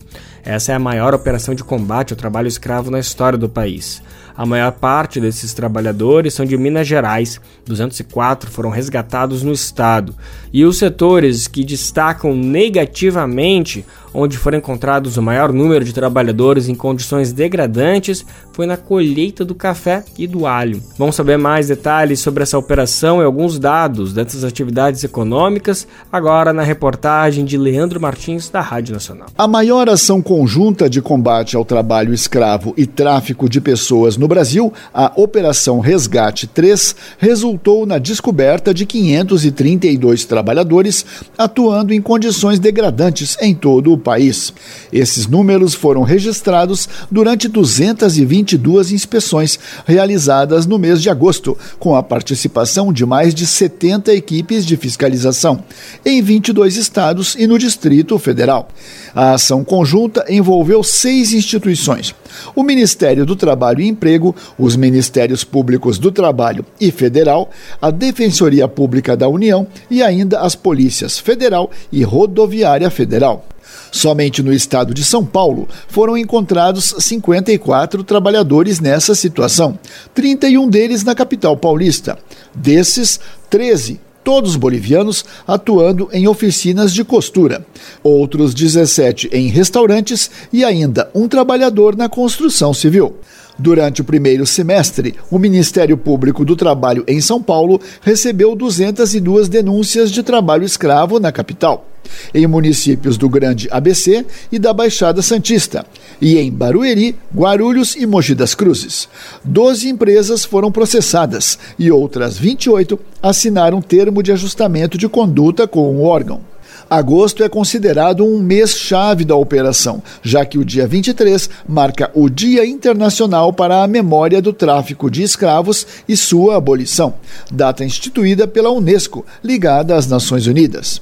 Essa é a maior operação de combate ao trabalho escravo na história do país. A maior parte desses trabalhadores são de Minas Gerais, 204 foram resgatados no estado. E os setores que destacam negativamente onde foram encontrados o maior número de trabalhadores em condições degradantes foi na colheita do café e do alho. Vamos saber mais detalhes sobre essa operação e alguns dados dessas atividades econômicas agora na reportagem de Leandro Martins da Rádio Nacional. A maior ação conjunta de combate ao trabalho escravo e tráfico de pessoas no Brasil, a Operação Resgate 3, resultou na descoberta de 532 trabalhadores atuando em condições degradantes em todo o país. Esses números foram registrados durante 222 inspeções realizadas no mês de agosto, com a participação de mais de 70 equipes de fiscalização, em 22 estados e no Distrito Federal. A ação conjunta envolveu seis instituições: o Ministério do Trabalho e Emprego, os Ministérios Públicos do Trabalho e Federal, a Defensoria Pública da União e ainda as Polícias Federal e Rodoviária Federal. Somente no estado de São Paulo foram encontrados 54 trabalhadores nessa situação, 31 deles na capital paulista. Desses, 13 todos bolivianos atuando em oficinas de costura, outros 17 em restaurantes e ainda um trabalhador na construção civil. Durante o primeiro semestre, o Ministério Público do Trabalho em São Paulo recebeu 202 denúncias de trabalho escravo na capital, em municípios do Grande ABC e da Baixada Santista, e em Barueri, Guarulhos e Mogi das Cruzes. Doze empresas foram processadas e outras 28 assinaram termo de ajustamento de conduta com o órgão. Agosto é considerado um mês-chave da operação, já que o dia 23 marca o Dia Internacional para a Memória do Tráfico de Escravos e sua abolição, data instituída pela Unesco, ligada às Nações Unidas.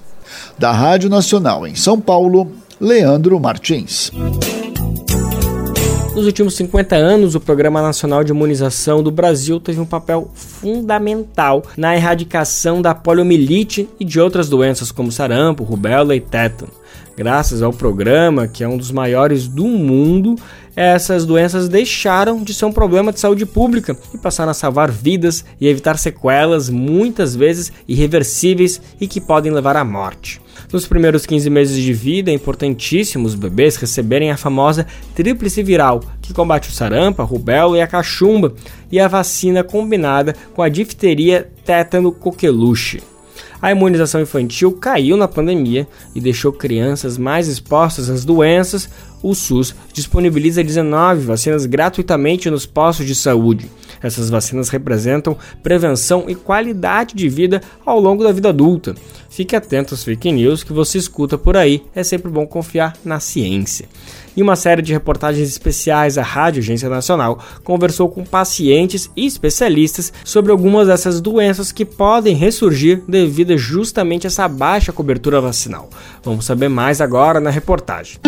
Da Rádio Nacional em São Paulo, Leandro Martins. Nos últimos 50 anos, o Programa Nacional de Imunização do Brasil teve um papel fundamental na erradicação da poliomielite e de outras doenças como sarampo, rubéola e tétano. Graças ao programa, que é um dos maiores do mundo, essas doenças deixaram de ser um problema de saúde pública e passaram a salvar vidas e evitar sequelas, muitas vezes irreversíveis e que podem levar à morte. Nos primeiros 15 meses de vida, é importantíssimo os bebês receberem a famosa tríplice viral, que combate o sarampo, a rubéola e a cachumba, e a vacina combinada com a difteria tétano coqueluche. A imunização infantil caiu na pandemia e deixou crianças mais expostas às doenças. O SUS disponibiliza 19 vacinas gratuitamente nos postos de saúde. Essas vacinas representam prevenção e qualidade de vida ao longo da vida adulta. Fique atento às fake news que você escuta por aí, é sempre bom confiar na ciência. Em uma série de reportagens especiais, a Rádio Agência Nacional conversou com pacientes e especialistas sobre algumas dessas doenças que podem ressurgir devido justamente a essa baixa cobertura vacinal. Vamos saber mais agora na reportagem.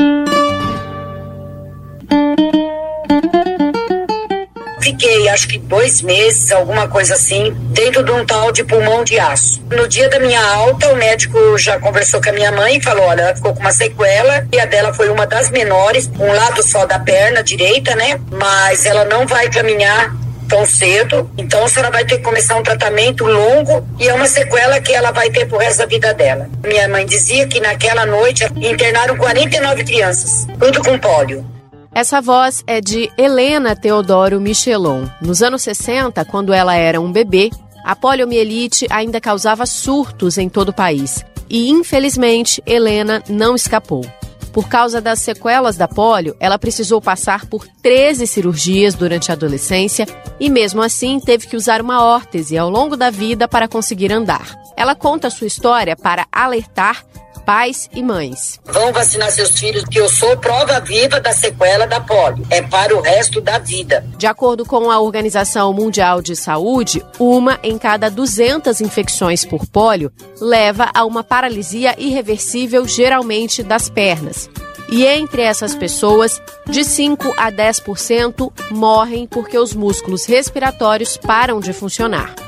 Fiquei acho que dois meses, alguma coisa assim, dentro de um tal de pulmão de aço. No dia da minha alta, o médico já conversou com a minha mãe e falou: olha, ela ficou com uma sequela e a dela foi uma das menores, um lado só da perna direita, né? Mas ela não vai caminhar tão cedo, então a senhora vai ter que começar um tratamento longo e é uma sequela que ela vai ter pro resto da vida dela. Minha mãe dizia que naquela noite internaram 49 crianças, tudo com pólio. Essa voz é de Helena Teodoro Michelon. Nos anos 60, quando ela era um bebê, a poliomielite ainda causava surtos em todo o país. E, infelizmente, Helena não escapou. Por causa das sequelas da polio, ela precisou passar por 13 cirurgias durante a adolescência e, mesmo assim, teve que usar uma órtese ao longo da vida para conseguir andar. Ela conta sua história para alertar pais e mães. Vão vacinar seus filhos, que eu sou prova viva da sequela da polio. É para o resto da vida. De acordo com a Organização Mundial de Saúde, uma em cada 200 infecções por polio leva a uma paralisia irreversível, geralmente das pernas. E entre essas pessoas, de 5 a 10% morrem porque os músculos respiratórios param de funcionar.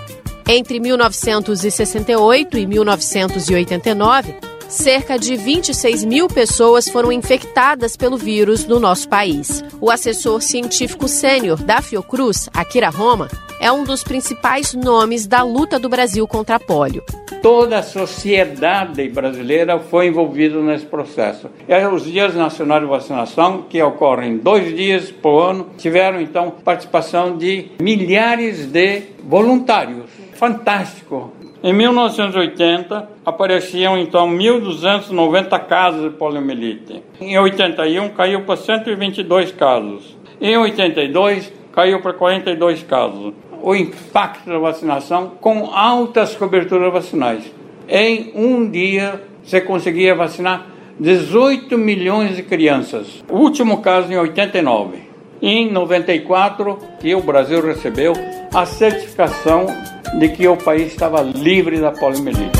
Entre 1968 e 1989, cerca de 26 mil pessoas foram infectadas pelo vírus no nosso país. O assessor científico sênior da Fiocruz, Akira Roma, é um dos principais nomes da luta do Brasil contra a polio. Toda a sociedade brasileira foi envolvida nesse processo. E os dias nacionais de vacinação, que ocorrem dois dias por ano, tiveram então participação de milhares de voluntários. Fantástico! Em 1980, apareciam então 1.290 casos de poliomielite. Em 81, caiu para 122 casos. Em 82, caiu para 42 casos. O impacto da vacinação com altas coberturas vacinais. Em um dia, você conseguia vacinar 18 milhões de crianças. O último caso em 89. Em 94, que o Brasil recebeu a certificação de que o país estava livre da poliomielite.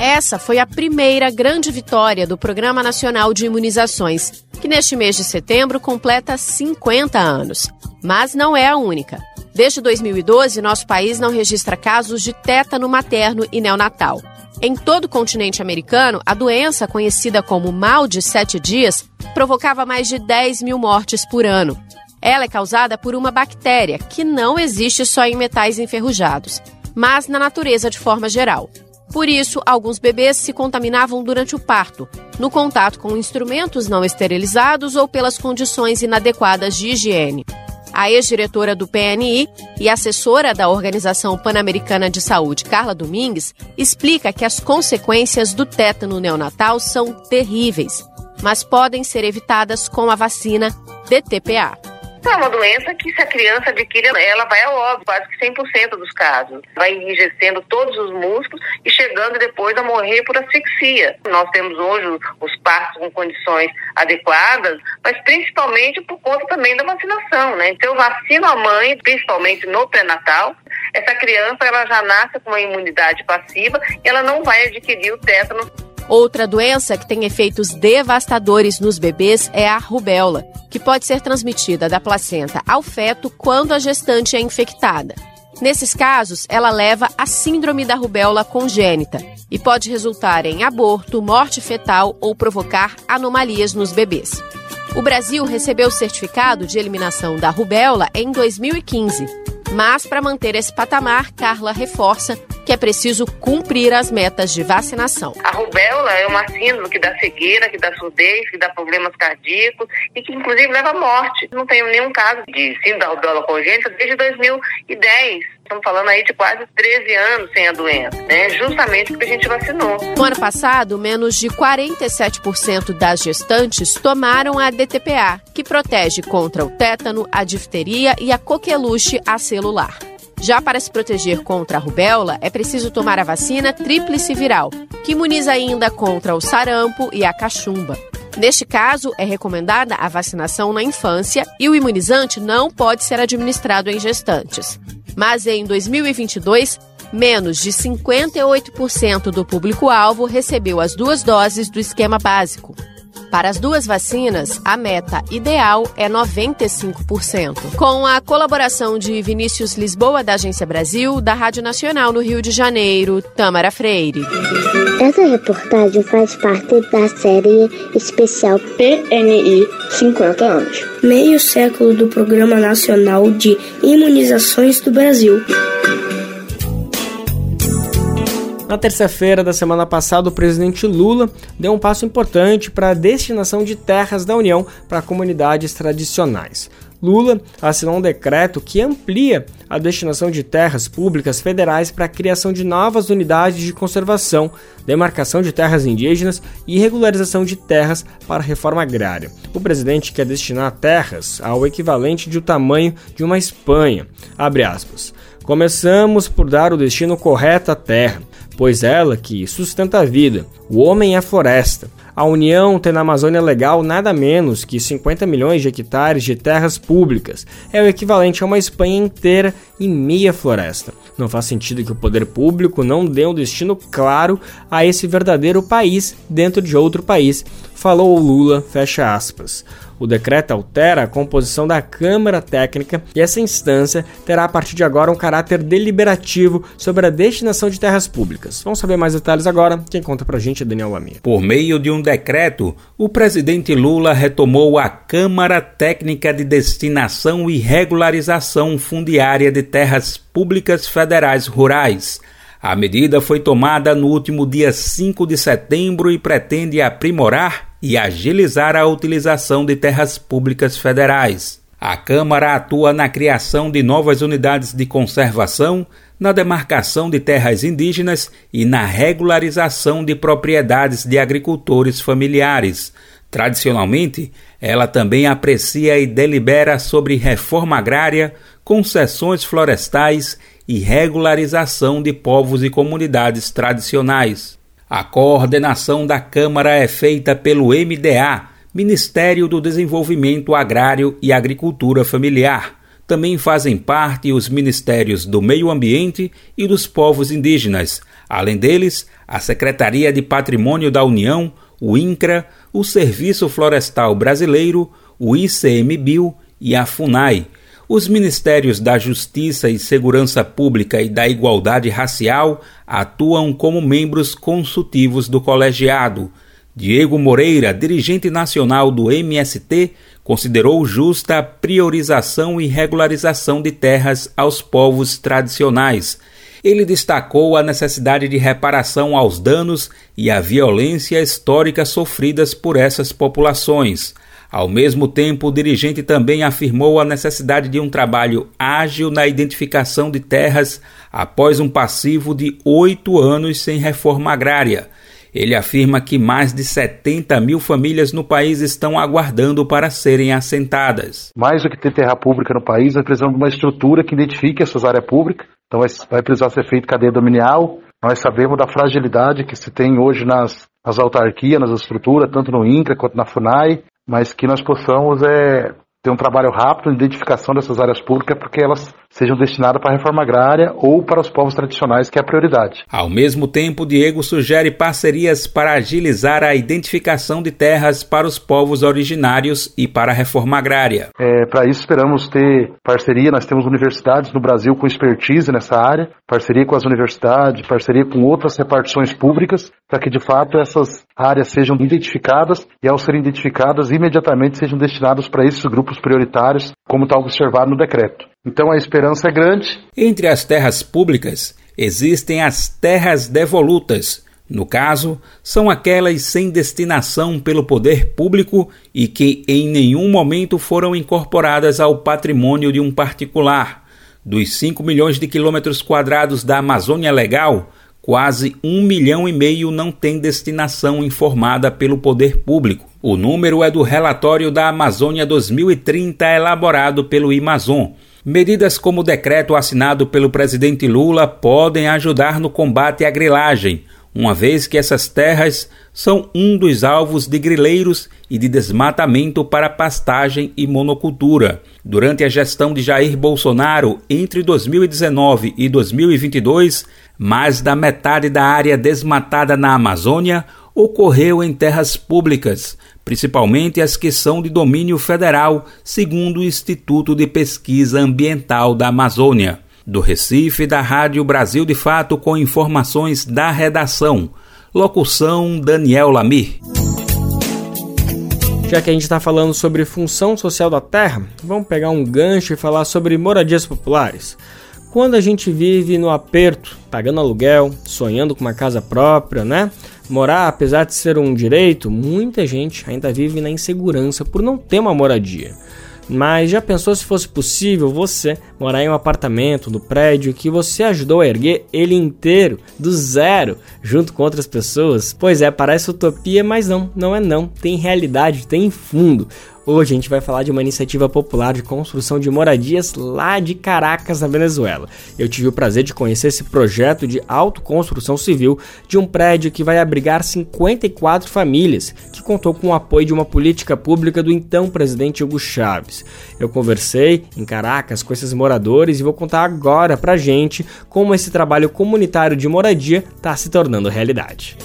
Essa foi a primeira grande vitória do Programa Nacional de Imunizações, que neste mês de setembro completa 50 anos. Mas não é a única. Desde 2012, nosso país não registra casos de tétano materno e neonatal. Em todo o continente americano, a doença, conhecida como mal de sete dias, provocava mais de 10 mil mortes por ano. Ela é causada por uma bactéria que não existe só em metais enferrujados, mas na natureza de forma geral. Por isso, alguns bebês se contaminavam durante o parto, no contato com instrumentos não esterilizados ou pelas condições inadequadas de higiene. A ex-diretora do PNI e assessora da Organização Pan-Americana de Saúde, Carla Domingues, explica que as consequências do tétano neonatal são terríveis, mas podem ser evitadas com a vacina DTPA. É uma doença que, se a criança adquire, ela vai ao óbito, quase que 100% dos casos. Vai enrijecendo todos os músculos e chegando depois a morrer por asfixia. Nós temos hoje os partos com condições adequadas, mas principalmente por conta também da vacinação, né? Então, eu vacino a mãe, principalmente no pré-natal. Essa criança, ela já nasce com uma imunidade passiva e ela não vai adquirir o tétano Outra doença que tem efeitos devastadores nos bebês é a rubéola, que pode ser transmitida da placenta ao feto quando a gestante é infectada. Nesses casos, ela leva à síndrome da rubéola congênita e pode resultar em aborto, morte fetal ou provocar anomalias nos bebês. O Brasil recebeu o certificado de eliminação da rubéola em 2015. Mas, para manter esse patamar, Carla reforça que é preciso cumprir as metas de vacinação. A rubéola é uma síndrome que dá cegueira, que dá surdez, que dá problemas cardíacos e que inclusive leva à morte. Não tenho nenhum caso de síndrome da rubéola congênita desde 2010. Estamos falando aí de quase 13 anos sem a doença, né? Justamente porque a gente vacinou. No ano passado, menos de 47% das gestantes tomaram a DTPA, que protege contra o tétano, a difteria e a coqueluche acelular. Já para se proteger contra a rubéola, é preciso tomar a vacina tríplice viral, que imuniza ainda contra o sarampo e a cachumba. Neste caso, é recomendada a vacinação na infância e o imunizante não pode ser administrado em gestantes. Mas em 2022, menos de 58% do público-alvo recebeu as duas doses do esquema básico. Para as duas vacinas, a meta ideal é 95%. Com a colaboração de Vinícius Lisboa, da Agência Brasil, da Rádio Nacional no Rio de Janeiro, Tamara Freire. Essa reportagem faz parte da série especial PNI 50 anos. Meio século do Programa Nacional de Imunizações do Brasil. Na terça-feira da semana passada, o presidente Lula deu um passo importante para a destinação de terras da União para comunidades tradicionais. Lula assinou um decreto que amplia a destinação de terras públicas federais para a criação de novas unidades de conservação, demarcação de terras indígenas e regularização de terras para reforma agrária. O presidente quer destinar terras ao equivalente de o tamanho de uma Espanha. Começamos por dar o destino correto à terra, pois ela que sustenta a vida. O homem é a floresta. A União tem na Amazônia Legal nada menos que 50 milhões de hectares de terras públicas. É o equivalente a uma Espanha inteira e meia floresta. Não faz sentido que o poder público não dê um destino claro a esse verdadeiro país dentro de outro país, falou Lula, fecha aspas. O decreto altera a composição da Câmara Técnica e essa instância terá a partir de agora um caráter deliberativo sobre a destinação de terras públicas. Vamos saber mais detalhes agora. Quem conta pra gente é Daniel Lamir. Por meio de um decreto, o presidente Lula retomou a Câmara Técnica de Destinação e Regularização Fundiária de Terras Públicas Federais Rurais. A medida foi tomada no último dia 5 de setembro e pretende aprimorar e agilizar a utilização de terras públicas federais. A Câmara atua na criação de novas unidades de conservação, na demarcação de terras indígenas e na regularização de propriedades de agricultores familiares. Tradicionalmente, ela também aprecia e delibera sobre reforma agrária, concessões florestais e regularização de povos e comunidades tradicionais. A coordenação da Câmara é feita pelo MDA, Ministério do Desenvolvimento Agrário e Agricultura Familiar. Também fazem parte os Ministérios do Meio Ambiente e dos Povos Indígenas. Além deles, a Secretaria de Patrimônio da União, o INCRA, o Serviço Florestal Brasileiro, o ICMBio e a FUNAI os Ministérios da Justiça e Segurança Pública e da Igualdade Racial atuam como membros consultivos do colegiado. Diego Moreira, dirigente nacional do MST, considerou justa a priorização e regularização de terras aos povos tradicionais. Ele destacou a necessidade de reparação aos danos e à violência histórica sofridas por essas populações. Ao mesmo tempo, o dirigente também afirmou a necessidade de um trabalho ágil na identificação de terras após um passivo de oito anos sem reforma agrária. Ele afirma que mais de 70 mil famílias no país estão aguardando para serem assentadas. Mais do que ter terra pública no país, nós precisamos de uma estrutura que identifique essas áreas públicas. Então vai precisar ser feito cadeia dominial. Nós sabemos da fragilidade que se tem hoje nas, nas autarquias, nas estruturas, tanto no INCRA quanto na FUNAI mas que nós possamos é, ter um trabalho rápido de identificação dessas áreas públicas, porque elas sejam destinadas para a reforma agrária ou para os povos tradicionais, que é a prioridade. Ao mesmo tempo, Diego sugere parcerias para agilizar a identificação de terras para os povos originários e para a reforma agrária. É, para isso, esperamos ter parceria. Nós temos universidades no Brasil com expertise nessa área, parceria com as universidades, parceria com outras repartições públicas, para que de fato essas áreas sejam identificadas e, ao serem identificadas, imediatamente sejam destinadas para esses grupos prioritários, como está observado no decreto. Então a esperança é grande. Entre as terras públicas existem as terras devolutas. No caso, são aquelas sem destinação pelo poder público e que em nenhum momento foram incorporadas ao patrimônio de um particular. Dos 5 milhões de quilômetros quadrados da Amazônia Legal, quase um milhão e meio não tem destinação informada pelo poder público. O número é do relatório da Amazônia 2030 elaborado pelo Amazon. Medidas como o decreto assinado pelo presidente Lula podem ajudar no combate à grilagem, uma vez que essas terras são um dos alvos de grileiros e de desmatamento para pastagem e monocultura. Durante a gestão de Jair Bolsonaro entre 2019 e 2022, mais da metade da área desmatada na Amazônia ocorreu em terras públicas, principalmente as que são de domínio federal, segundo o Instituto de Pesquisa Ambiental da Amazônia. Do Recife, da Rádio Brasil de Fato, com informações da redação. Locução Daniel Lamir. Já que a gente está falando sobre função social da terra, vamos pegar um gancho e falar sobre moradias populares. Quando a gente vive no aperto, pagando aluguel, sonhando com uma casa própria, né? Morar, apesar de ser um direito, muita gente ainda vive na insegurança por não ter uma moradia. Mas já pensou se fosse possível você morar em um apartamento no prédio que você ajudou a erguer ele inteiro, do zero, junto com outras pessoas? Pois é, parece utopia, mas não, não é não. Tem realidade, tem fundo. Hoje a gente vai falar de uma iniciativa popular de construção de moradias lá de Caracas, na Venezuela. Eu tive o prazer de conhecer esse projeto de autoconstrução civil de um prédio que vai abrigar 54 famílias, que contou com o apoio de uma política pública do então presidente Hugo Chávez. Eu conversei em Caracas com esses moradores e vou contar agora pra gente como esse trabalho comunitário de moradia está se tornando realidade.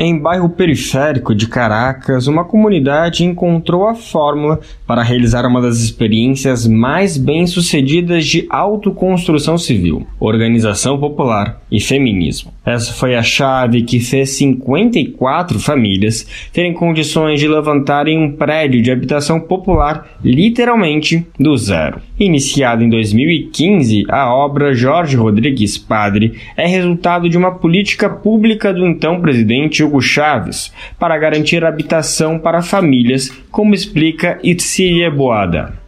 Em bairro periférico de Caracas, uma comunidade encontrou a fórmula para realizar uma das experiências mais bem-sucedidas de autoconstrução civil, organização popular e feminismo. Essa foi a chave que fez 54 famílias terem condições de levantarem um prédio de habitação popular literalmente do zero. Iniciada em 2015, a obra Jorge Rodrigues Padre é resultado de uma política pública do então presidente Hugo Chávez para garantir habitação para famílias, como explica Itzilia Boada.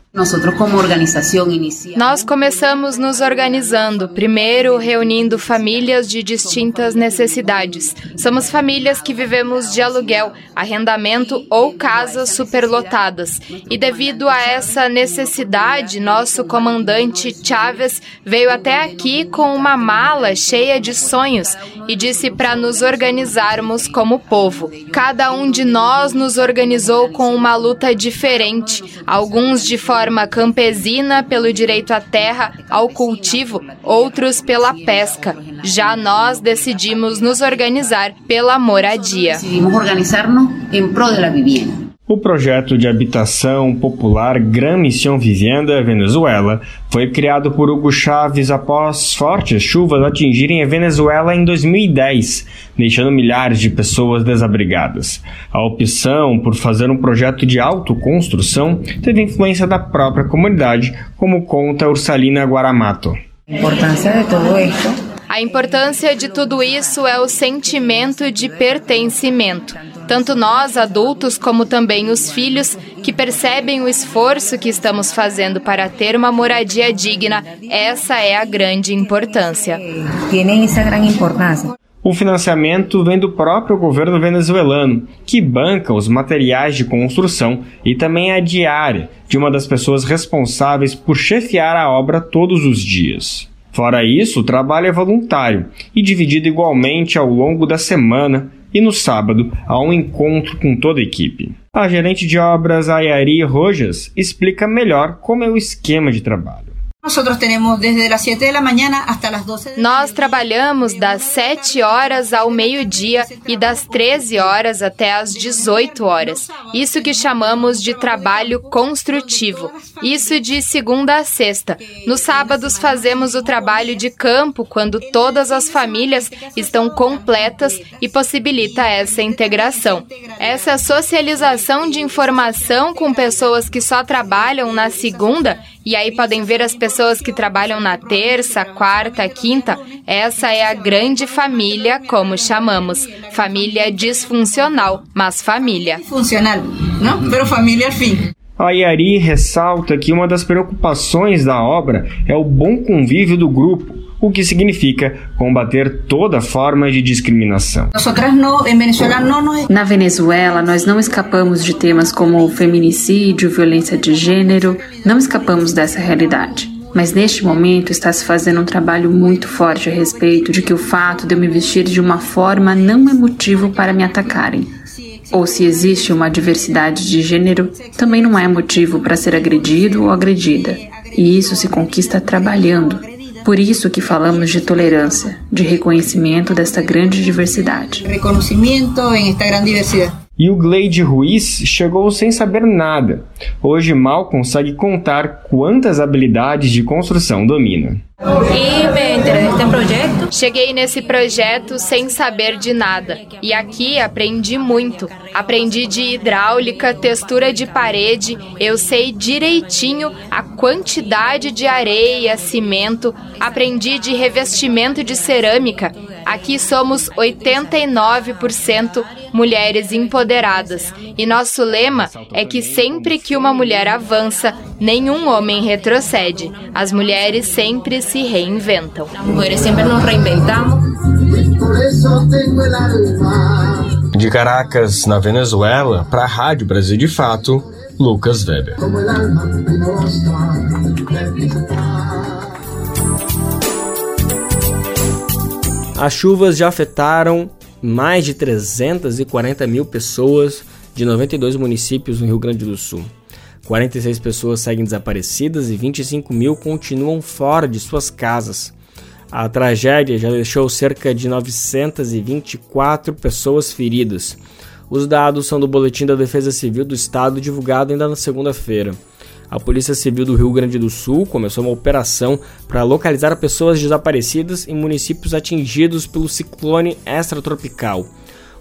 Nós começamos nos organizando, primeiro reunindo famílias de distintas necessidades. Somos famílias que vivemos de aluguel, arrendamento ou casas superlotadas. E devido a essa necessidade, nosso comandante Chávez veio até aqui com uma mala cheia de sonhos e disse para nos organizarmos como povo. Cada um de nós nos organizou com uma luta diferente, alguns de forma forma campesina pelo direito à terra, ao cultivo, outros pela pesca. Já nós decidimos nos organizar pela moradia. Decidimos organizar-nos em prol da vivienda. O projeto de habitação popular Gran Missão Vivienda Venezuela foi criado por Hugo Chávez após fortes chuvas atingirem a Venezuela em 2010, deixando milhares de pessoas desabrigadas. A opção por fazer um projeto de autoconstrução teve influência da própria comunidade, como conta Ursalina Guaramato. A importância de tudo isso a importância de tudo isso é o sentimento de pertencimento. Tanto nós, adultos, como também os filhos, que percebem o esforço que estamos fazendo para ter uma moradia digna, essa é a grande importância. Tem essa grande importância. O financiamento vem do próprio governo venezuelano, que banca os materiais de construção e também a diária de uma das pessoas responsáveis por chefiar a obra todos os dias. Fora isso, o trabalho é voluntário e dividido igualmente ao longo da semana e no sábado há um encontro com toda a equipe. A gerente de obras Ayari Rojas explica melhor como é o esquema de trabalho. Nós trabalhamos das 7 horas ao meio-dia e das 13 horas até as 18 horas. Isso que chamamos de trabalho construtivo. Isso de segunda a sexta. Nos sábados fazemos o trabalho de campo quando todas as famílias estão completas e possibilita essa integração. Essa socialização de informação com pessoas que só trabalham na segunda e aí podem ver as pessoas que trabalham na terça, quarta, quinta. Essa é a grande família, como chamamos. Família disfuncional, mas família. Funcional, não? Pero família fim. A Yari ressalta que uma das preocupações da obra é o bom convívio do grupo, o que significa combater toda forma de discriminação. Na Venezuela, nós não escapamos de temas como feminicídio, violência de gênero, não escapamos dessa realidade. Mas neste momento está se fazendo um trabalho muito forte a respeito de que o fato de eu me vestir de uma forma não é motivo para me atacarem. Ou se existe uma diversidade de gênero, também não é motivo para ser agredido ou agredida. E isso se conquista trabalhando, por isso que falamos de tolerância, de reconhecimento desta grande diversidade. Reconhecimento em esta grande diversidade. E o Gleide Ruiz chegou sem saber nada. Hoje mal consegue contar quantas habilidades de construção domina. E me neste projeto. Cheguei nesse projeto sem saber de nada. E aqui aprendi muito. Aprendi de hidráulica, textura de parede. Eu sei direitinho a quantidade de areia, cimento. Aprendi de revestimento de cerâmica. Aqui somos 89% mulheres empoderadas. E nosso lema é que sempre que uma mulher avança, nenhum homem retrocede. As mulheres sempre se reinventam. As mulheres sempre nos reinventamos. De Caracas, na Venezuela, para a Rádio Brasil de Fato, Lucas Weber. As chuvas já afetaram mais de 340 mil pessoas de 92 municípios no Rio Grande do Sul. 46 pessoas seguem desaparecidas e 25 mil continuam fora de suas casas. A tragédia já deixou cerca de 924 pessoas feridas. Os dados são do Boletim da Defesa Civil do Estado divulgado ainda na segunda-feira a Polícia Civil do Rio Grande do Sul começou uma operação para localizar pessoas desaparecidas em municípios atingidos pelo ciclone extratropical.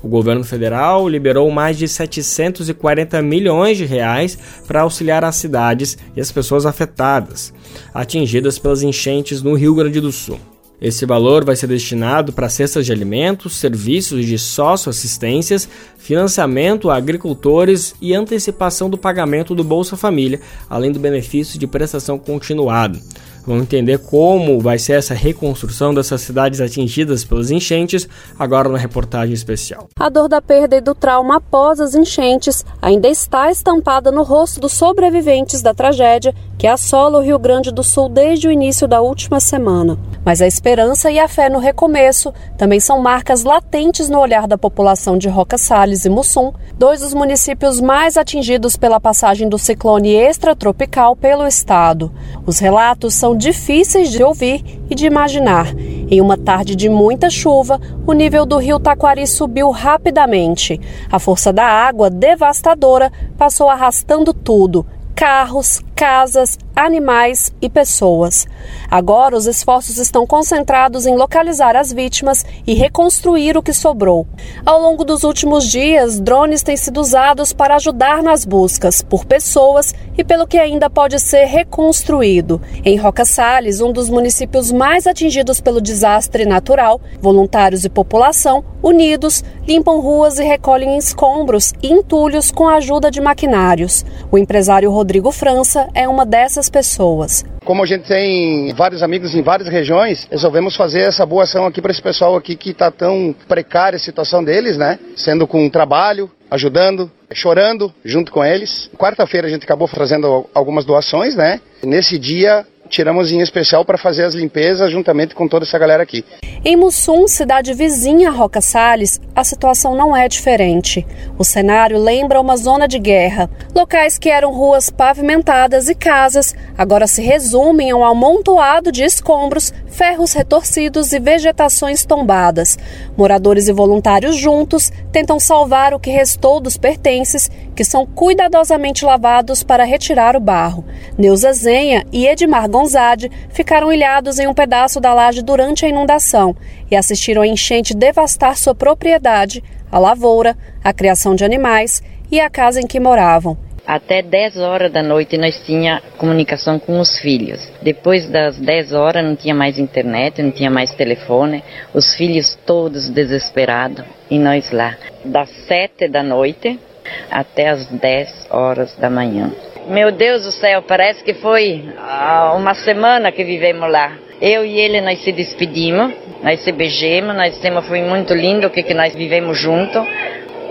O governo federal liberou mais de 740 milhões de reais para auxiliar as cidades e as pessoas afetadas, atingidas pelas enchentes no Rio Grande do Sul. Esse valor vai ser destinado para cestas de alimentos, serviços de socioassistências, financiamento a agricultores e antecipação do pagamento do Bolsa Família, além do benefício de prestação continuada. Vamos entender como vai ser essa reconstrução dessas cidades atingidas pelas enchentes, agora na reportagem especial. A dor da perda e do trauma após as enchentes ainda está estampada no rosto dos sobreviventes da tragédia que assola o Rio Grande do Sul desde o início da última semana. Mas a esperança e a fé no recomeço também são marcas latentes no olhar da população de Roca Salles e Mussum, dois dos municípios mais atingidos pela passagem do ciclone extratropical pelo estado. Os relatos são difíceis de ouvir e de imaginar. Em uma tarde de muita chuva, o nível do rio Taquari subiu rapidamente. A força da água devastadora passou arrastando tudo, carros, casas, animais e pessoas. Agora, os esforços estão concentrados em localizar as vítimas e reconstruir o que sobrou. Ao longo dos últimos dias, drones têm sido usados para ajudar nas buscas por pessoas e pelo que ainda pode ser reconstruído. Em Roca Salles, um dos municípios mais atingidos pelo desastre natural, voluntários e população, unidos, limpam ruas e recolhem escombros e entulhos com a ajuda de maquinários. O empresário Rodrigo França é uma dessas pessoas. Como a gente tem vários amigos em várias regiões, resolvemos fazer essa boa ação aqui para esse pessoal aqui que está tão precária a situação deles, né? Sendo com trabalho, ajudando, chorando junto com eles. Quarta-feira a gente acabou fazendo algumas doações, né? Nesse dia tiramos em especial para fazer as limpezas juntamente com toda essa galera aqui. Em Mussum, cidade vizinha a Roca Salles, a situação não é diferente. O cenário lembra uma zona de guerra. Locais que eram ruas pavimentadas e casas agora se resumem a um amontoado de escombros, ferros retorcidos e vegetações tombadas. Moradores e voluntários juntos tentam salvar o que restou dos pertences, que são cuidadosamente lavados para retirar o barro. Neuza Zenha e Edmar Gonzade ficaram ilhados em um pedaço da laje durante a inundação e assistiram a enchente devastar sua propriedade, a lavoura, a criação de animais e a casa em que moravam. Até 10 horas da noite nós tinha comunicação com os filhos. Depois das 10 horas não tinha mais internet, não tinha mais telefone. Os filhos todos desesperados e nós lá. Das 7 da noite até as 10 horas da manhã. Meu Deus do céu, parece que foi ah, uma semana que vivemos lá. Eu e ele nós se despedimos, nós se beijamos, nós dissemos foi muito lindo que que nós vivemos junto.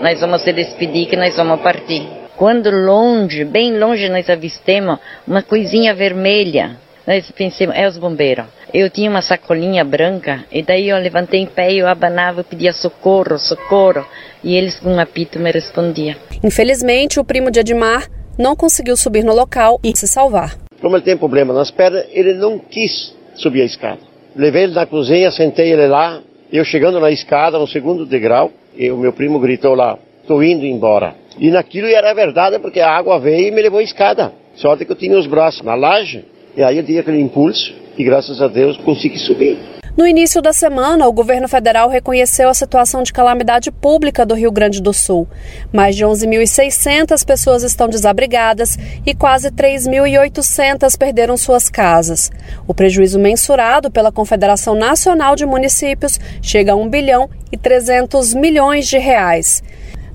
Nós vamos se despedir que nós vamos partir. Quando longe, bem longe nós avistemos uma coisinha vermelha. Nós pensamos, é os bombeiros. Eu tinha uma sacolinha branca e daí eu levantei em pé e eu abanava, pedia socorro, socorro. E eles com um apito me respondiam. Infelizmente, o primo de Edmar não conseguiu subir no local e se salvar. Como ele tem problema nas pernas, ele não quis subir a escada. Levei ele na cozinha, sentei ele lá, eu chegando na escada, no segundo degrau, e o meu primo gritou lá, estou indo embora. E naquilo era verdade, porque a água veio e me levou a escada. Sorte que eu tinha os braços na laje, e aí eu dei aquele impulso, e graças a Deus consegui subir. No início da semana, o governo federal reconheceu a situação de calamidade pública do Rio Grande do Sul. Mais de 11.600 pessoas estão desabrigadas e quase 3.800 perderam suas casas. O prejuízo mensurado pela Confederação Nacional de Municípios chega a 1 bilhão e 300 milhões de reais.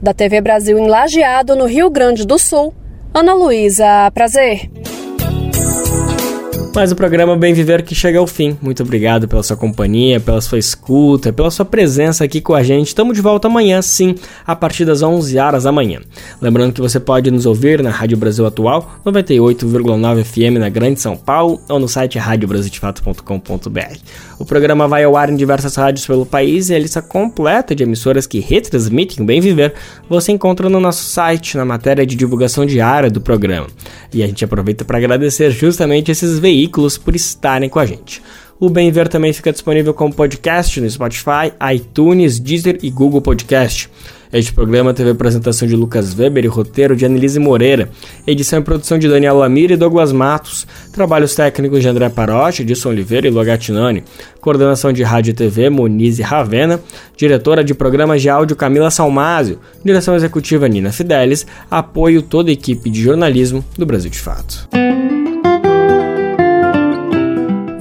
Da TV Brasil em Lajeado, no Rio Grande do Sul, Ana Luísa, prazer. Mas o programa Bem Viver que chega ao fim. Muito obrigado pela sua companhia, pela sua escuta, pela sua presença aqui com a gente. Estamos de volta amanhã, sim, a partir das 11 horas da manhã. Lembrando que você pode nos ouvir na Rádio Brasil Atual, 98,9 FM na Grande São Paulo ou no site radiobrasildefato.com.br. O programa vai ao ar em diversas rádios pelo país e a lista completa de emissoras que retransmitem o Bem Viver você encontra no nosso site, na matéria de divulgação diária do programa. E a gente aproveita para agradecer justamente esses veículos veículos por estarem com a gente. O Bem Ver também fica disponível como podcast no Spotify, iTunes, Deezer e Google Podcast. Este programa teve apresentação de Lucas Weber e roteiro de Annelise Moreira, edição e produção de Daniel Lamir e Douglas Matos, trabalhos técnicos de André Paroche, Edson Oliveira e Logatinani, coordenação de rádio e TV Monize Ravena, diretora de programas de áudio Camila Salmásio, direção executiva Nina Fidelis, apoio toda a equipe de jornalismo do Brasil de Fato.